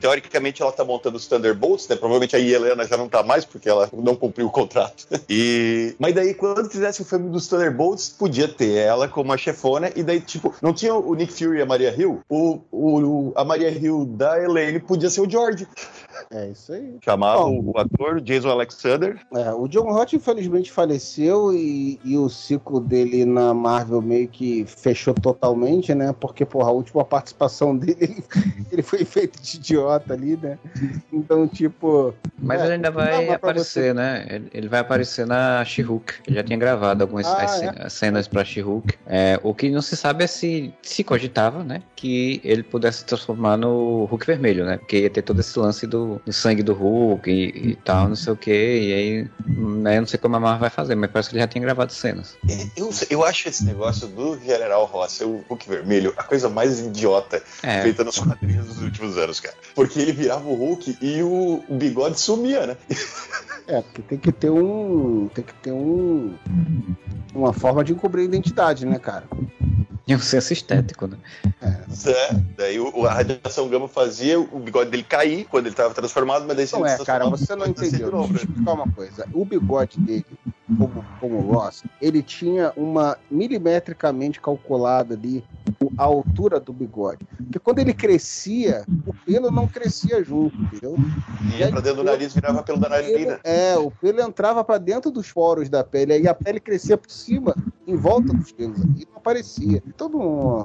Teoricamente ela tá montando os Thunderbolts, né? Provavelmente a Helena já não tá mais porque ela não cumpriu o contrato. E... Mas daí quando fizesse o filme dos Thunderbolts, podia ter ela como a chefona e daí, tipo, não tinha o Nick Fury e a Maria Hill? O, o, a Maria Hill da Elaine podia ser o George. É isso aí. Chamava Bom, o ator Jason Alexander. É, o John Hurt infelizmente faleceu e, e o ciclo dele na Marvel meio que fechou totalmente, né? Porque, porra, a última participação dele, ele foi feito de idiota ali, né? Então, tipo. Mas é, ele ainda vai aparecer, né? Ele, ele, vai aparecer na She-Hulk. Ele já tinha gravado algumas ah, é? cenas pra She-Hulk. É, o que não se sabe é se se cogitava, né? Que ele pudesse se transformar no Hulk vermelho, né? Porque ia ter todo esse lance do do, sangue do Hulk e, e, tal, não sei o que. E aí, né, eu não sei como a Marvel vai fazer, mas parece que ele já tem gravado cenas. Eu, eu acho esse negócio do General Ross, o Hulk vermelho, a coisa mais idiota é. feita nos quadrinhos dos últimos anos, cara. Porque ele virava o Hulk e o, o bigode sumia, né? É, porque tem que ter um. Tem que ter um. Uma forma de encobrir a identidade, né, cara? E um senso estético, né? É. é daí o, a radiação gama fazia o bigode dele cair quando ele estava transformado, mas daí Não é, cara, você não entendeu. Deixa eu explicar uma coisa. O bigode dele como, como Ross, ele tinha uma milimetricamente calculada ali a altura do bigode. Porque quando ele crescia, o pelo não crescia junto, entendeu? Ia pra dentro do nariz, virava pelo da narina. É, o pelo entrava para dentro dos poros da pele, aí a pele crescia por cima, em volta dos pelos, e não aparecia. Toda uma,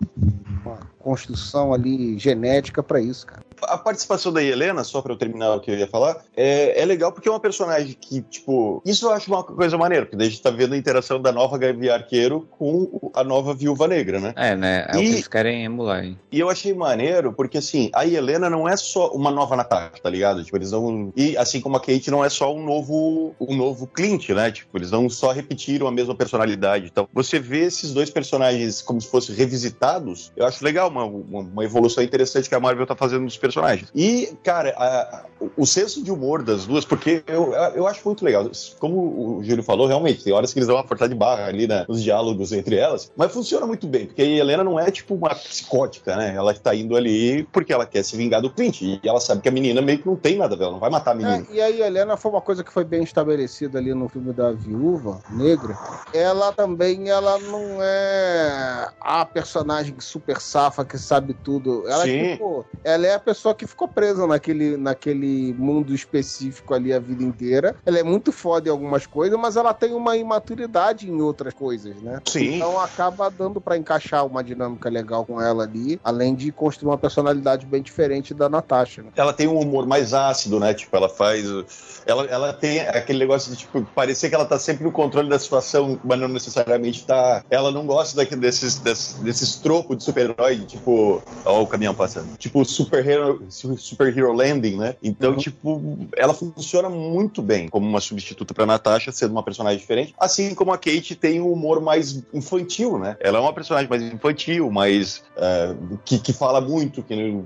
uma construção ali genética para isso, cara a participação da Helena, só para eu terminar o que eu ia falar, é, é legal porque é uma personagem que, tipo, isso eu acho uma coisa maneira, porque daí a gente tá vendo a interação da nova Gavi Arqueiro com a nova Viúva Negra, né? É, né? É e, o que eles querem emular, hein? E eu achei maneiro porque, assim, a Helena não é só uma nova Natasha, tá ligado? Tipo, eles não. E assim como a Kate não é só um novo, um novo Clint, né? Tipo, eles não só repetiram a mesma personalidade. Então, você vê esses dois personagens como se fossem revisitados, eu acho legal, uma, uma, uma evolução interessante que a Marvel tá fazendo nos personagens. E, cara, a, o senso de humor das duas, porque eu, eu acho muito legal. Como o Júlio falou, realmente, tem horas que eles dão uma portada de barra ali né, nos diálogos entre elas, mas funciona muito bem, porque a Helena não é tipo uma psicótica, né? Ela tá indo ali porque ela quer se vingar do Clint, e ela sabe que a menina meio que não tem nada dela, não vai matar a menina. É, e aí, a Helena foi uma coisa que foi bem estabelecida ali no filme da Viúva Negra. Ela também, ela não é a personagem super safa que sabe tudo. Ela, é, tipo, ela é a pessoa que ficou presa naquele, naquele mundo específico ali a vida inteira. Ela é muito foda em algumas coisas, mas ela tem uma imaturidade em outras coisas, né? Sim. Então acaba dando para encaixar uma dinâmica legal com ela ali, além de construir uma personalidade bem diferente da Natasha. Né? Ela tem um humor mais ácido, né? Tipo, ela faz. Ela, ela tem aquele negócio de, tipo, parecer que ela tá sempre no controle da situação, mas não necessariamente tá. Ela não gosta daqui, desses, desses, desses tropos de super-herói, tipo. Ó, o caminhão passando. Tipo, super-hero Super Hero Landing, né? Então, uhum. tipo, ela funciona muito bem como uma substituta pra Natasha, sendo uma personagem diferente. Assim como a Kate tem um humor mais infantil, né? Ela é uma personagem mais infantil, mais. Uh, que, que fala muito. Que,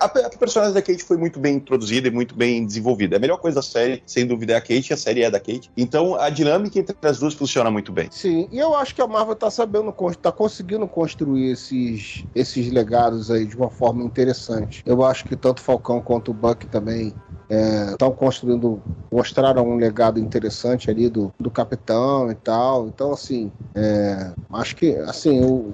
a, a personagem da Kate foi muito bem introduzida e muito bem desenvolvida. A melhor coisa da série, sem dúvida, é a Kate, a série é da Kate. Então, a dinâmica entre as duas funciona muito bem. Sim, e eu acho que a Marvel tá sabendo, tá conseguindo construir esses, esses legados aí de uma forma interessante. Eu acho que tanto Falcão quanto o Buck também estão é, construindo, mostraram um legado interessante ali do, do capitão e tal. Então, assim, é, acho que assim, o,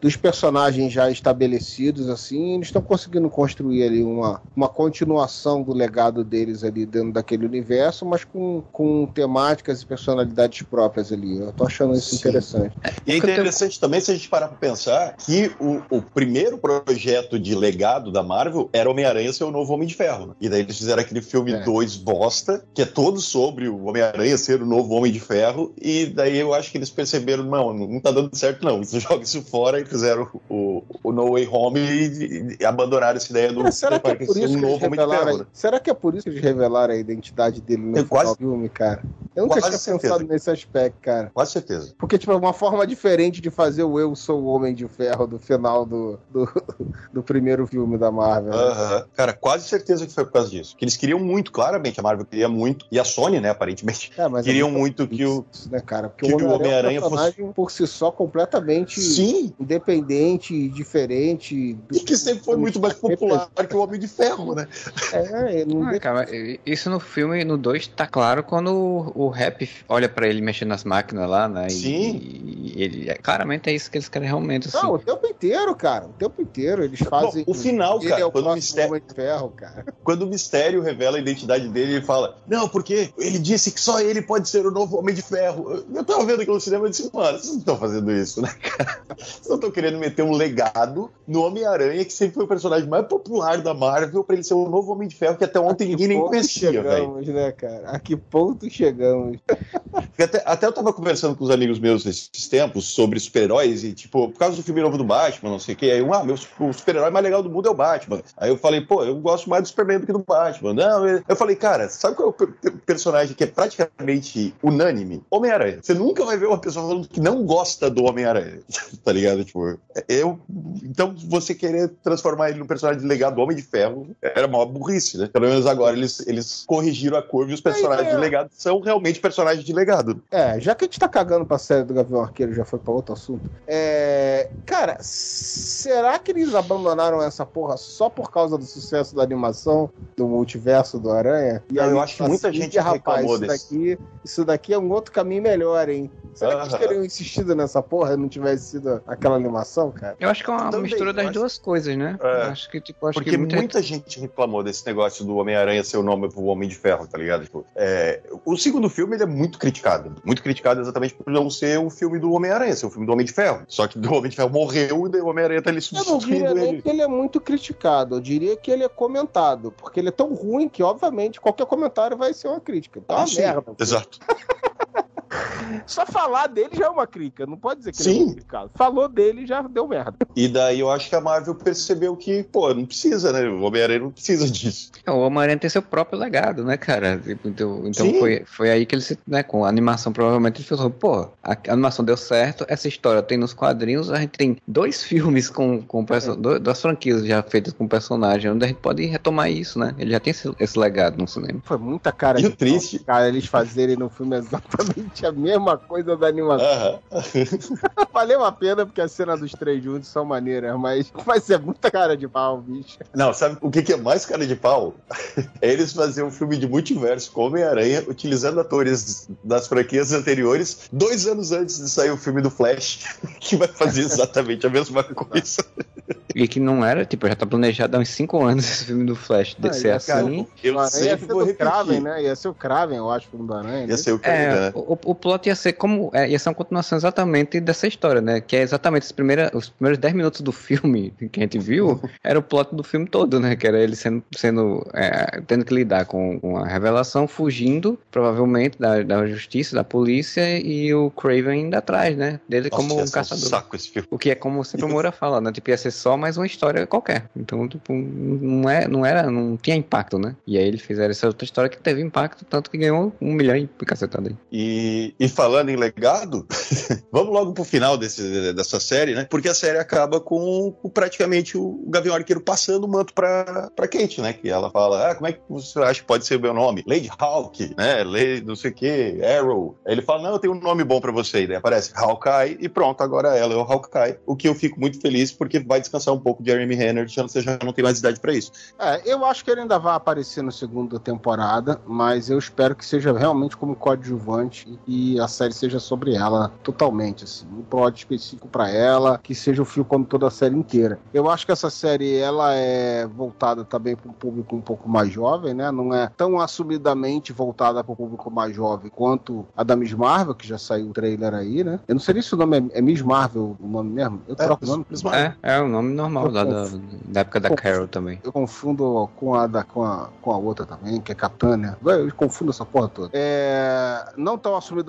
dos personagens já estabelecidos, assim, eles estão conseguindo construir ali uma, uma continuação do legado deles ali dentro daquele universo, mas com, com temáticas e personalidades próprias ali. Eu tô achando isso Sim. interessante. E é interessante também se a gente parar pra pensar que o, o primeiro projeto de legado da Marvel era Homem-Aranha ser o novo Homem de Ferro. Né? E daí eles fizeram aquele filme 2 é. bosta, que é todo sobre o Homem-Aranha ser o novo Homem de Ferro, e daí eu acho que eles perceberam, não, não tá dando certo não, você joga isso fora e fizeram o, o No Way Home e, e abandonaram essa ideia do, será que é por isso um novo Ferro, né? Será que é por isso que eles revelaram a identidade dele no quase, filme, cara? Eu nunca tinha certeza. pensado nesse aspecto, cara. Quase certeza. Porque, tipo, é uma forma diferente de fazer o Eu Sou o Homem de Ferro do final do, do, do primeiro filme da Marvel. Uh -huh. Cara, quase certeza que foi por causa disso. Que eles queriam muito, claramente, a Marvel queria muito, e a Sony, né, aparentemente, é, queriam é muito que o, né, cara? Porque que o Homem-Aranha Homem fosse... por si só completamente Sim. Independente, diferente. Do... E que sempre foi muito mais popular que o Homem de Ferro, né? É, não ah, cara, isso no filme, no 2, tá claro quando o, Rap olha pra ele mexendo nas máquinas lá, né? E, Sim. E ele, é, claramente é isso que eles querem realmente. Assim. Não, o tempo inteiro, cara. O tempo inteiro eles fazem. Bom, o final, cara, é o quando o mistério. Homem de Ferro, cara. Quando o mistério revela a identidade dele, ele fala: Não, porque ele disse que só ele pode ser o novo Homem de Ferro. Eu tava vendo aquilo no cinema e disse, mano, vocês não estão fazendo isso, né, cara? Vocês não estão querendo meter um legado no Homem-Aranha, que sempre foi o personagem mais popular da Marvel, pra ele ser o novo Homem de Ferro, que até ontem ninguém nem conhecia, velho. né, cara? A que ponto chegamos? Até, até eu tava conversando com os amigos meus nesses tempos sobre super-heróis e, tipo, por causa do filme novo do Batman, não sei o que, aí um, ah, meu, o super-herói mais legal do mundo é o Batman. Aí eu falei, pô, eu gosto mais do Superman do que do Batman. Não, eu falei, cara, sabe qual é o personagem que é praticamente unânime? Homem-Aranha. Você nunca vai ver uma pessoa falando que não gosta do Homem-Aranha, tá ligado? Tipo, eu. Então, você querer transformar ele num personagem legado do Homem de Ferro era uma burrice, né? Pelo menos agora eles, eles corrigiram a curva e os personagens é, é. de legado são realmente personagens de legado. É, já que a gente tá cagando pra série do Gavião Arqueiro, já foi pra outro assunto. É. Cara, será que eles abandonaram essa porra só por causa do sucesso da animação do multiverso do Aranha? E aí, eu acho que muita assim, gente rapaz, isso desse. daqui, isso daqui é um outro caminho melhor, hein? Será que eles teriam insistido nessa porra e não tivesse sido aquela animação, cara? Eu acho que é uma Também, mistura das acho- duas coisas, né? É. Acho que, tipo, acho Porque que muita, muita... gente reclamou desse negócio do Homem-Aranha ser o nome pro Homem de Ferro, tá ligado? Tipo, é, o segundo filme ele é muito criticado. Muito criticado exatamente por não ser o filme do Homem-Aranha, ser o filme do Homem de Ferro. Só que do Homem de Ferro morreu e o Homem-Aranha tá ali Eu não diria substituindo nem ele. que ele é muito criticado, eu diria que ele é comentado, porque ele é tão ruim que, obviamente, qualquer comentário vai ser uma crítica. Tá uma Ah, sim, merda. Exato. Só falar dele já é uma crítica, não pode dizer que ele é Sim. criticado. Falou dele já deu merda. E daí eu acho que a Marvel percebeu que, pô, não precisa, né? O Homem-Aranha não precisa disso. É, O Homem-Aranha tem seu próprio legado, né, cara? Tipo, Então, então Sim. foi, foi aí que ele se. Né, com a animação, provavelmente ele falou: pô, a animação deu certo, essa história tem nos quadrinhos, a gente tem dois filmes com, com perso- do- duas franquias já feitas com personagem, onde a gente pode retomar isso, né? Ele já tem esse, esse legado no cinema. Foi muita cara E de triste- cara, eles fazerem no filme exatamente a mesma coisa da animação. Valeu a pena porque as cenas dos três juntos são maneiras, mas vai ser muita cara de pau, bicho. Não, sabe o que é mais cara de pau? É eles fazerem um filme de multiverso com Homem-Aranha, utilizando atores das franquias anteriores, dois anos antes de sair o filme do Flash, que vai fazer exatamente a mesma coisa. E que não era, tipo, já tá planejado há uns 5 anos esse filme do Flash de Ah, ser assim. Eu O Aranha ia sempre ser vou repetir. Kraven, né? Ia ser o Kraven, eu acho, o filme do Aranha. né? Ia ser o que É, né? o, o plot ia ser como. é, ia ser uma continuação exatamente dessa história, né? Que é exatamente os, primeira, os primeiros 10 minutos do filme que a gente viu, era o plot do filme todo, né? Que era ele sendo. sendo é, tendo que lidar com, com a revelação, fugindo, provavelmente, da, da justiça, da polícia, e o Craven indo atrás, né? Dele Nossa, como um caçador. saco esse filme. O que é como sempre o Moura fala, né? Tipo, ia ser só mais uma história qualquer. Então, tipo, não, é, não era, não tinha impacto, né? E aí eles fizeram essa outra história que teve impacto, tanto que ganhou um milhão e cacetada aí. E, e falando em legado, vamos logo pro final desse, dessa série, né? Porque a série acaba com, praticamente o Gavião Arqueiro passando o manto pra, pra Kate, né? Que ela fala: Ah, como é que você acha que pode ser o meu nome? Lady Hawk, né? Lady não sei o que, Arrow. Aí ele fala: Não, eu tenho um nome bom pra você. E aparece Hawkeye e pronto, agora ela é o Hawkeye. O que eu fico muito feliz porque vai descansar um pouco de Jeremy Renner, já você já não tem mais idade pra isso. É, eu acho que ele ainda vai aparecer na segunda temporada, mas eu espero que seja realmente como coadjuvante e a série seja sobre ela totalmente, assim, um plot específico pra ela, que seja o fio condutor da série inteira. Eu acho que essa série ela é voltada também para um público um pouco mais jovem, né? Não é tão assumidamente voltada para o público mais jovem quanto a da Miss Marvel, que já saiu o trailer aí, né? Eu não sei nem se o nome é, é Miss Marvel o nome mesmo. Eu troco o nome. Miss Marvel. É, é o nome normal Eu da, da, confundo. da época da. Carol também. Eu confundo com a, da, com, a, com a outra também, que é Capitã, né? Eu confundo essa porra toda. É, não tão assumidamente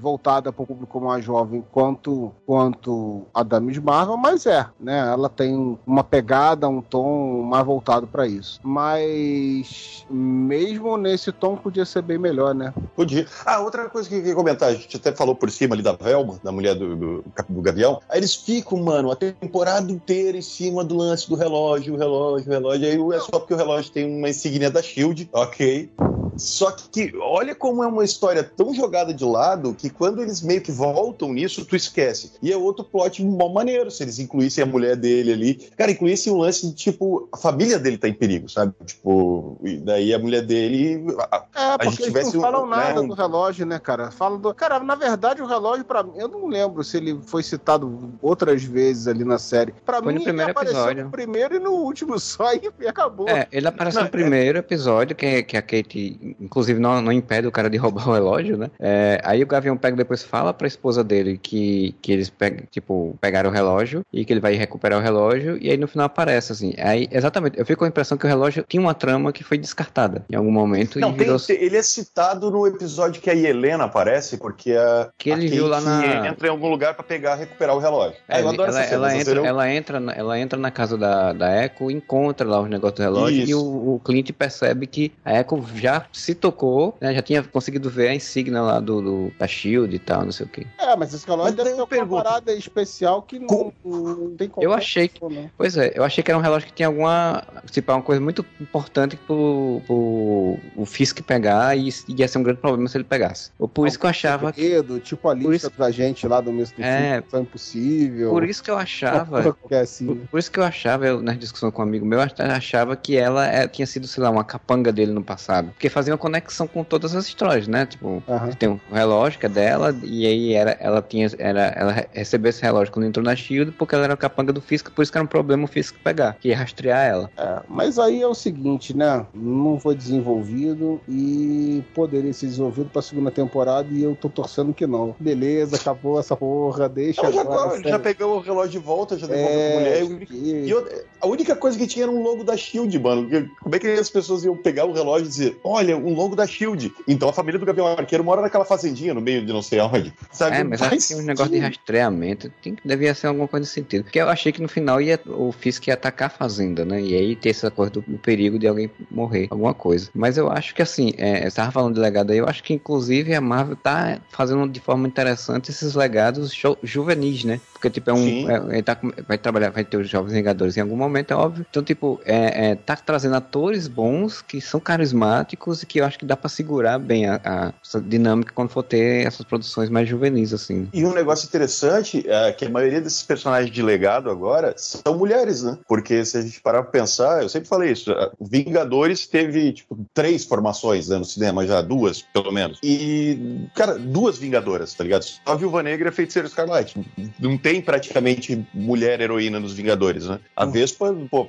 voltada para o público mais jovem quanto, quanto a da Miss Marvel, mas é, né? Ela tem uma pegada, um tom mais voltado para isso. Mas mesmo nesse tom podia ser bem melhor, né? Podia. Ah, outra coisa que eu queria comentar, a gente até falou por cima ali da Velma, da mulher do, do, do Gavião. Aí eles ficam, mano, a temporada inteira em cima do lance do relógio, o relógio, o relógio. Aí é só porque o relógio tem uma insígnia da Shield, ok. Só que olha como é uma história tão jogada de lado que quando eles meio que voltam nisso, tu esquece. E é outro plot mó maneiro, se eles incluíssem a mulher dele ali. Cara, incluíssem o lance de, tipo, a família dele tá em perigo, sabe? Tipo, e daí a mulher dele. a- É, porque gente eles tivesse não falam um- nada né, um- do relógio, né, cara? Falam do. Cara, na verdade, o relógio, pra mim, eu não lembro se ele foi citado outras vezes ali na série. Pra Foi mim, no primeiro ele apareceu episódio. no primeiro e no último só e acabou. É, ele aparece Não, no primeiro episódio, que, que a Kate, inclusive, não, não impede o cara de roubar o relógio, né? É, aí o Gavião pega depois fala pra esposa dele que, que eles pegam, tipo, pegaram o relógio e que ele vai recuperar o relógio, e aí no final aparece, assim. Aí, exatamente, eu fico com a impressão que o relógio tinha uma trama que foi descartada em algum momento Não, tem- virou. ele é citado no episódio que a Helena aparece, porque a, Que ele viu lá na- entra em algum lugar pra pegar, recuperar o relógio. É, eu adoro ela, essa ela entra, ela, entra na, ela entra na casa da, da Echo, encontra lá os negócios do relógio Isso. e o, o Clint percebe que a Echo já se tocou, né, já tinha conseguido ver a insígnia lá do, do da Shield e tal, não sei o que. É, mas esse relógio deve ter uma pergunta. parada especial que não, não tem como. Eu achei que. Né? Pois é, eu achei que era um relógio que tinha alguma. Tipo, uma coisa muito importante pro, pro o Fisk pegar e ia ser um grande problema se ele pegasse. Por isso que eu achava. Medo, tipo a lista isso... da gente lá do mesmo é, foi impossível. Por isso que eu achava. É assim. por, por, isso que eu achava, eu, na discussão com um amigo meu, eu achava que ela é, tinha sido, sei lá, uma capanga dele no passado. Porque fazia uma conexão com todas as histórias, né? Tipo, uhum. Tem um relógio que é dela, e aí era, ela tinha. Era, ela recebeu esse relógio quando entrou na Shield, porque ela era capanga do Fisk, por isso que era um problema o Fisk pegar, que ia rastrear ela. É, mas aí é o seguinte, né? Não foi desenvolvido e poderia ser desenvolvido pra segunda temporada e eu tô torcendo que não. Beleza, acabou essa porra, deixa não, agora. Já, já pegou o relógio de volta, já devolveu é, pra mulher. E, eu, a única coisa que tinha era um logo da Shield, mano. Como é que as pessoas iam pegar o relógio e dizer, olha, um logo da Shield? Então a família do Gabriel Arqueiro mora naquela fazendinha no meio de não sei onde. Sabe? É, mas acho que um negócio de rastreamento tem, devia ser alguma coisa nesse sentido. Porque eu achei que no final ia, o Fisk ia atacar a fazenda, né? E aí ter essa coisa do, do perigo de alguém morrer, alguma coisa. Mas eu acho que assim, é, você tava falando de legado aí, eu acho que inclusive a Marvel tá fazendo de forma interessante esses legados juvenis, né? Porque, tipo, é um. É, ele tá, vai trabalhar, vai ter os Jovens Vingadores em algum momento, é óbvio. Então, tipo, é, é, tá trazendo atores bons que são carismáticos e que eu acho que dá pra segurar bem a, a essa dinâmica quando for ter essas produções mais juvenis, assim. E um negócio interessante é que a maioria desses personagens de legado agora são mulheres, né? Porque se a gente parar pra pensar, eu sempre falei isso, Vingadores teve, tipo, três formações né, no cinema já, duas, pelo menos. E, cara, duas Vingadoras, tá ligado? Só a Viúva Negra e a Feiticeira Escarlate. Não tem praticamente mulher heroína nos Vingadores, né? A uhum. Vespa, pô,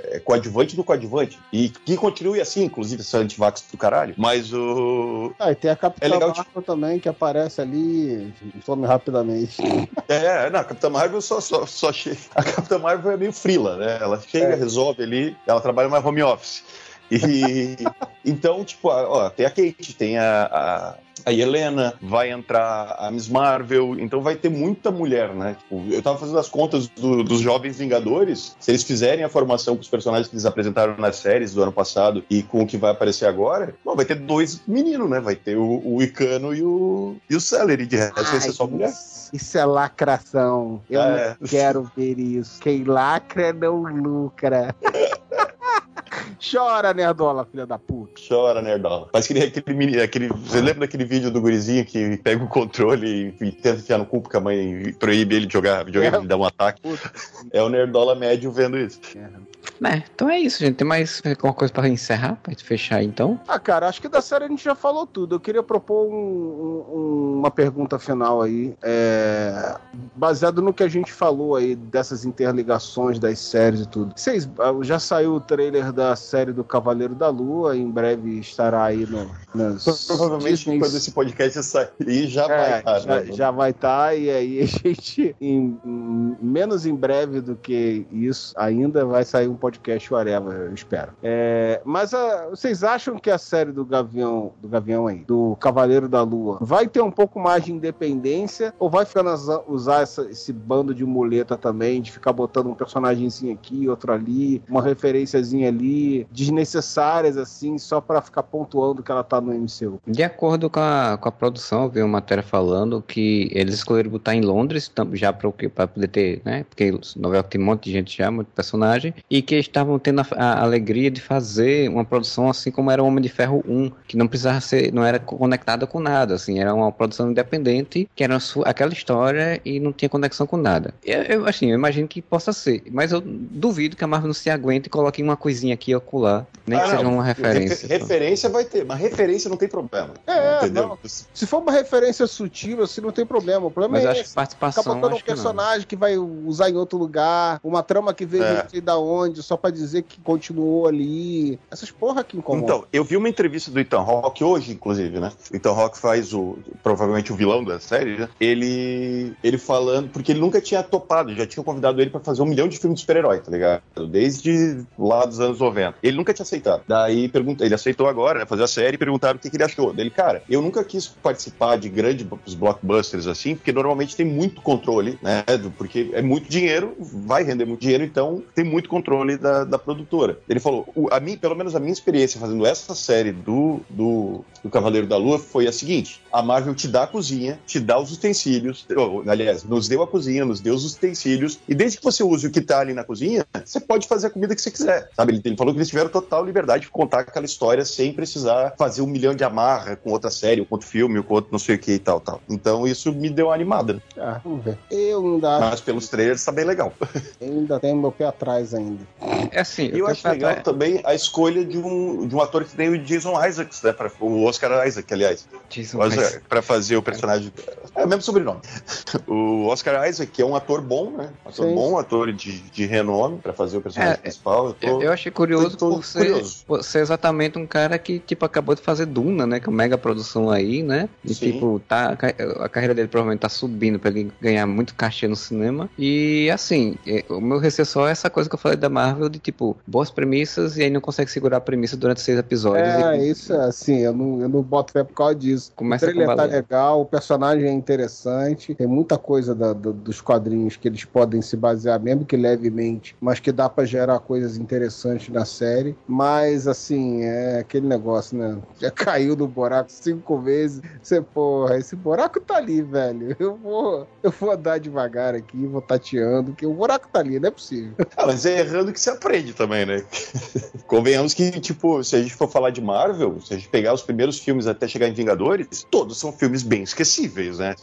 é coadjuvante do coadjuvante. E que continue assim, inclusive essa antivax do caralho. Mas o. Ah, e tem a Capitã é legal, Marvel também, que aparece ali, some rapidamente. É, não, a Capitã Marvel só, só, só chega. A Capitã Marvel é meio frila, né? Ela chega, é. resolve ali, ela trabalha mais home office. E então, tipo, ó, tem a Kate, tem a, a, a Helena, vai entrar a Miss Marvel, então vai ter muita mulher, né? Tipo, eu tava fazendo as contas do, dos Jovens Vingadores, se eles fizerem a formação com os personagens que eles apresentaram nas séries do ano passado e com o que vai aparecer agora, bom, vai ter dois meninos, né? Vai ter o, o Icano e o, e o Celery, de resto vai ser só mulher. Isso é lacração. Eu é. não quero ver isso. Quem lacra não lucra. Chora, nerdola, filha da puta. Chora, nerdola. Mas que aquele, aquele. Você lembra daquele vídeo do gurizinho que pega o controle e, e tenta enfiar no cu porque a mãe proíbe ele de jogar videogame, é. ele dá um ataque? Puta. É o nerdola médio vendo isso. É. É, então é isso, gente. Tem mais alguma coisa para encerrar, pra gente fechar então? Ah, cara, acho que da série a gente já falou tudo. Eu queria propor um, um, uma pergunta final aí. É, baseado no que a gente falou aí, dessas interligações das séries e tudo. Vocês, ah, já saiu o trailer da série do Cavaleiro da Lua, em breve estará aí no, nas Provavelmente Disney. quando esse podcast sair já é, vai estar. Já, né? já vai estar, e aí a gente, em, em, menos em breve do que isso, ainda vai sair um podcast whatever, eu espero. É, mas a, ah, vocês acham que a série do Gavião, do Gavião aí, do Cavaleiro da Lua, vai ter um pouco mais de independência ou vai ficar usar essa, esse bando de muleta também, de ficar botando um personagemzinho aqui, outro ali, uma referenciazinha ali, desnecessárias assim, só para ficar pontuando que ela tá no MCU? De acordo com a, com a produção, eu vi uma matéria falando que eles escolheram botar em Londres já para poder ter, né? Porque Nova York tem um monte de gente já, muito personagem, e que estavam tendo a, a, alegria de fazer uma produção assim como era o Homem de Ferro 1, que não precisava ser, não era conectada com nada, assim, era uma produção independente, que era aquela história e não tinha conexão com nada. Eu, eu, assim, eu imagino que possa ser, mas eu duvido que a Marvel não se aguente e coloque uma coisinha aqui e acolá, nem ah, que não. seja uma referência. Refer, referência vai ter, mas referência não tem problema. É, entendeu? Se for uma referência sutil, assim, não tem problema. O problema mas é acho esse. participação, um personagem que, que, vai usar em outro lugar, uma trama que veio é. não sei da onde, só pra dizer que continuou ali. Essas porra que incomodam. Então, eu vi uma entrevista do Ethan Rock hoje, inclusive, né? O Ethan Rock faz o. provavelmente o vilão da série, né? Ele. ele falando. Porque ele nunca tinha topado, já tinha convidado ele para fazer um milhão de filmes de super-herói, tá ligado? Desde lá dos anos 90. Marvel. Ele nunca tinha aceitado. Daí pergunta, ele aceitou agora, né, fazer a série e perguntaram o que, que ele achou. Dele, cara, eu nunca quis participar de grandes blockbusters assim, porque normalmente tem muito controle, né? Porque é muito dinheiro, vai render muito dinheiro, então tem muito controle da, da produtora. Ele falou, a mim, pelo menos a minha experiência fazendo essa série do, do, do Cavaleiro da Lua foi a seguinte: a Marvel te dá a cozinha, te dá os utensílios, aliás, nos deu a cozinha, nos deu os utensílios, e desde que você use o que tá ali na cozinha, você pode fazer a comida que você quiser, sabe? Ele, ele falou que eles tiveram total liberdade de contar aquela história sem precisar fazer um milhão de amarra com outra série, ou com outro filme, ou com outro não sei o que e tal, tal. Então isso me deu uma animada. Ah, vamos ver. Eu ainda Mas pelos trailers tá bem legal. Eu ainda tenho meu pé atrás ainda. É assim, E eu acho legal atrás... também a escolha de um, de um ator que tem o Jason Isaacs, né? Pra, o Oscar Isaac, aliás. Jason Isaac. Pra fazer o personagem. É o mesmo sobrenome. O Oscar Isaac, que é um ator bom, né? Um ator Sim. bom, ator de, de renome pra fazer o personagem é, principal. Eu, tô, eu, achei curioso por, ser, curioso. por, ser, exatamente um cara que, tipo, acabou de fazer Duna, né? Que é uma mega produção aí, né? E, Sim. tipo, tá, a carreira dele provavelmente tá subindo pra ele ganhar muito cachê no cinema. E, assim, é, o meu receio só é essa coisa que eu falei da Marvel, de, tipo, boas premissas e aí não consegue segurar a premissa durante seis episódios. É, e... isso é assim, eu não, eu não boto fé por causa disso. Começa o trailer tá legal, o personagem é interessante, tem muita coisa da, da, dos quadrinhos que eles podem se basear, mesmo que levemente, mas que dá para gerar coisas interessantes na série. Mas, assim, é aquele negócio, né? Já caiu no buraco cinco vezes. Você, porra, esse buraco tá ali, velho. Eu vou, eu vou andar devagar aqui, vou tateando, que o buraco tá ali, não é possível. Ah, mas é errando que se aprende também, né? Convenhamos que, tipo, se a gente for falar de Marvel, se a gente pegar os primeiros filmes até chegar em Vingadores, todos são filmes bem esquecíveis, né?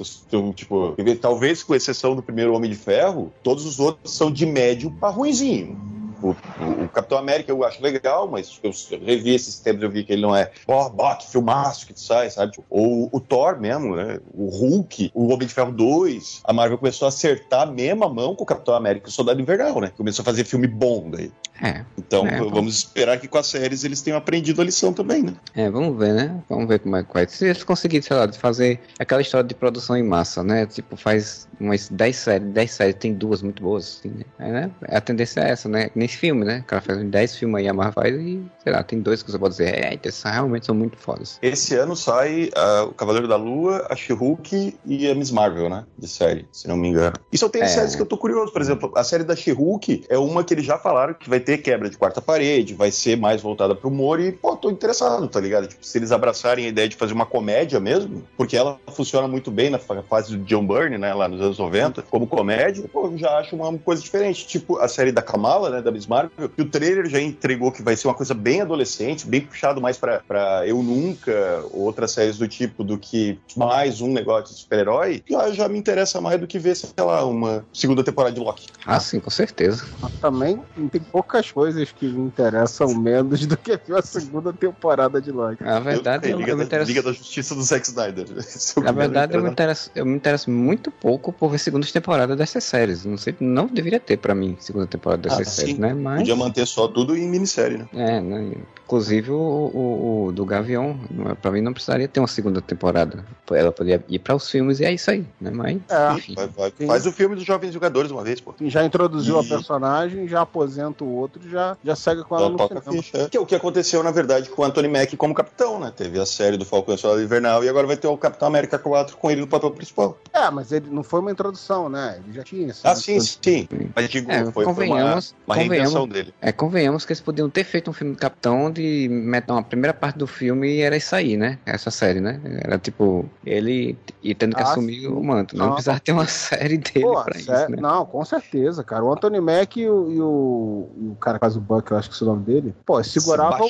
Tipo, talvez com exceção do primeiro Homem de Ferro, todos os outros são de médio para ruinzinho. O, o, Capitão América eu acho legal, mas eu, revi esses tempos, eu vi que ele não é, ó, oh, que filmaço que sai, sabe? Ou o Thor mesmo, né? O Hulk, o Homem de Ferro 2. A Marvel começou a acertar a mesma mão com o Capitão América e o Soldado Invernal, né? Começou a fazer filme bom daí. É. Então é, vamos esperar que com as séries eles tenham aprendido a lição também, né? É, vamos ver, né? Vamos ver como é que vai. Se eles conseguirem, sei lá, fazer aquela história de produção em massa, né? Tipo, faz umas 10 séries, 10 séries, tem duas muito boas, assim, né? É, né? A tendência é essa, né? Nesse filme, né? O cara faz 10 filmes aí, a Marvel faz e, sei lá, tem dois que você pode dizer, é, esses realmente são muito fodas. Esse ano sai uh, o Cavaleiro da Lua, a She-Hulk e a Miss Marvel, né? De série, se não me engano. E só tem é. séries que eu tô curioso, por exemplo, a série da She-Hulk é uma que eles já falaram que vai ter quebra de quarta parede, vai ser mais voltada pro humor e, pô, tô interessado, tá ligado? Tipo, se eles abraçarem a ideia de fazer uma comédia mesmo, porque ela funciona muito bem na fase do John Byrne, né, lá nos anos 90, como comédia, pô, eu já acho uma coisa diferente. Tipo, a série da Kamala, né, da Miss Marvel, que o trailer já entregou que vai ser uma coisa bem adolescente, bem puxado mais pra, pra Eu Nunca, outras séries do tipo, do que mais um negócio de super-herói, já, já me interessa mais do que ver, sei lá, uma segunda temporada de Loki. Ah, sim, com certeza. Também tem poucas coisas que me interessam menos do que a segunda temporada de Loki. A verdade, eu, eu, Liga, eu da, interesso... Liga da Justiça do Zack Snyder. Na verdade, eu me, interesso, eu me interesso muito pouco por ver segundas temporadas dessas séries. Não sei, não deveria ter pra mim segunda temporada dessas ah, séries, sim. Né? Mas... Podia manter só tudo em minissérie, né? É, né? Inclusive o, o, o do Gavião, é, pra mim não precisaria ter uma segunda temporada. Ela poderia ir para os filmes e é isso aí, né? Mas, é, enfim. Vai, vai. Faz o filme dos Jovens Jogadores uma vez, pô. Já introduziu e... a personagem, já aposenta o outro, já, já segue com ela no final. Ficha, é. Que é o que aconteceu, na verdade, com o Anthony Mack como capitão, né? Teve a série do Falcão Soldado Invernal e agora vai ter o Capitão América 4 com ele no papel principal. É, mas ele não foi uma introdução, né? Ele já tinha isso. Ah, sim, sim. Mas digo, é, foi, foi uma, uma reinvenção dele. É, convenhamos que eles podiam ter feito um filme do Capitão onde metam a primeira parte do filme e era isso aí, né? Essa série, né? Era tipo, ele e tendo que ah, assumir sim. o manto. Não, não precisava ter uma série dele Pô, pra isso, né? Não, com certeza, cara. O Anthony Mack e o, e o, e o cara que faz o Buck, eu acho que é o nome dele, pô, seguravam.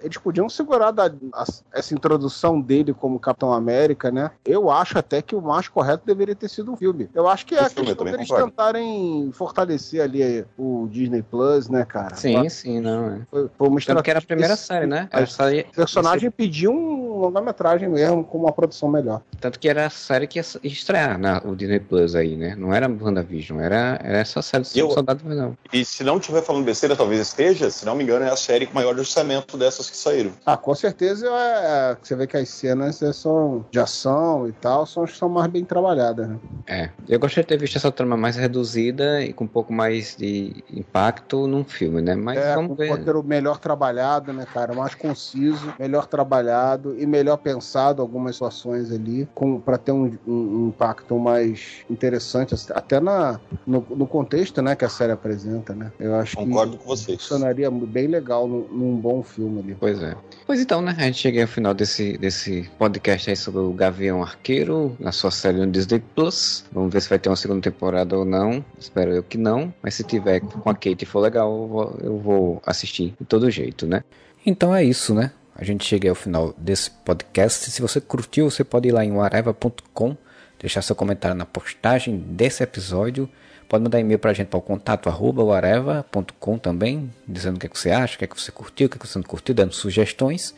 Eles podiam segurar da, a, essa introdução dele como Capitão América, né? Eu acho até que o mais correto deveria ter sido um filme. Eu acho que é a questão deles tentarem fortalecer ali o Disney Plus, né, cara? Sim, pra... sim, não. É. Foi, foi uma que era a primeira série, né? A série... O personagem pediu um longa-metragem mesmo, com uma produção melhor. Tanto que era a série que ia estrear na, o Disney Plus aí, né? Não era WandaVision, era, era essa série do eu, Soldado Invernal. E se não estiver falando besteira, talvez esteja, se não me engano, é a série com maior orçamento dessas que saíram. Ah, com certeza é, é você vê que as cenas são de ação e tal, são, são mais bem trabalhadas. Né? É, eu gostaria de ter visto essa trama mais reduzida e com um pouco mais de impacto impacto num filme, né? Mas é, vamos um ver. roteiro melhor trabalhado, né, cara? Mais conciso, melhor trabalhado e melhor pensado algumas situações ali, para ter um, um, um, impacto mais interessante, até na, no, no, contexto né, que a série apresenta, né? Eu acho Concordo que com vocês. funcionaria bem legal num, num bom filme ali. Pois é. Pois então, né? A gente chega ao final desse, desse podcast aí sobre o Gavião Arqueiro, na sua série no Disney Plus. Vamos ver se vai ter uma segunda temporada ou não. Espero eu que não. Mas se tiver com a Kate e for legal, eu vou, eu vou assistir de todo jeito, né? Então é isso, né? A gente chega ao final desse podcast. Se você curtiu, você pode ir lá em areva.com, deixar seu comentário na postagem desse episódio. Pode mandar e-mail pra gente para o contato areva.com também, dizendo o que, é que você acha, o que, é que você curtiu, o que, é que você não curtiu, dando sugestões.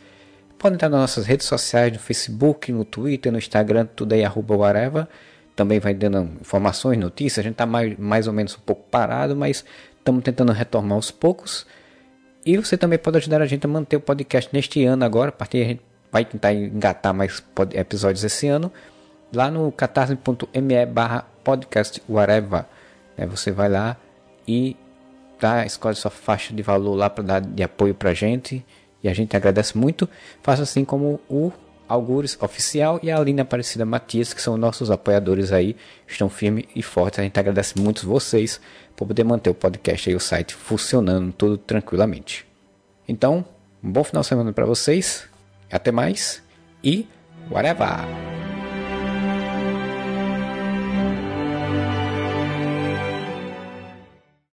Pode entrar nas nossas redes sociais, no Facebook, no Twitter, no Instagram, tudo aí, arroba areva. Também vai dando informações, notícias. A gente está mais, mais ou menos um pouco parado, mas estamos tentando retomar aos poucos. E você também pode ajudar a gente a manter o podcast neste ano agora. A partir a gente vai tentar engatar mais episódios esse ano. Lá no catarse.me barra podcast whatever. Né? Você vai lá e tá, escolhe sua faixa de valor lá para dar de apoio para a gente. E a gente agradece muito. Faça assim como o Algures Oficial e a Aline Aparecida Matias, que são nossos apoiadores aí, estão firmes e fortes. A gente agradece muito vocês por poder manter o podcast e o site funcionando tudo tranquilamente. Então, um bom final de semana para vocês, até mais e whatever!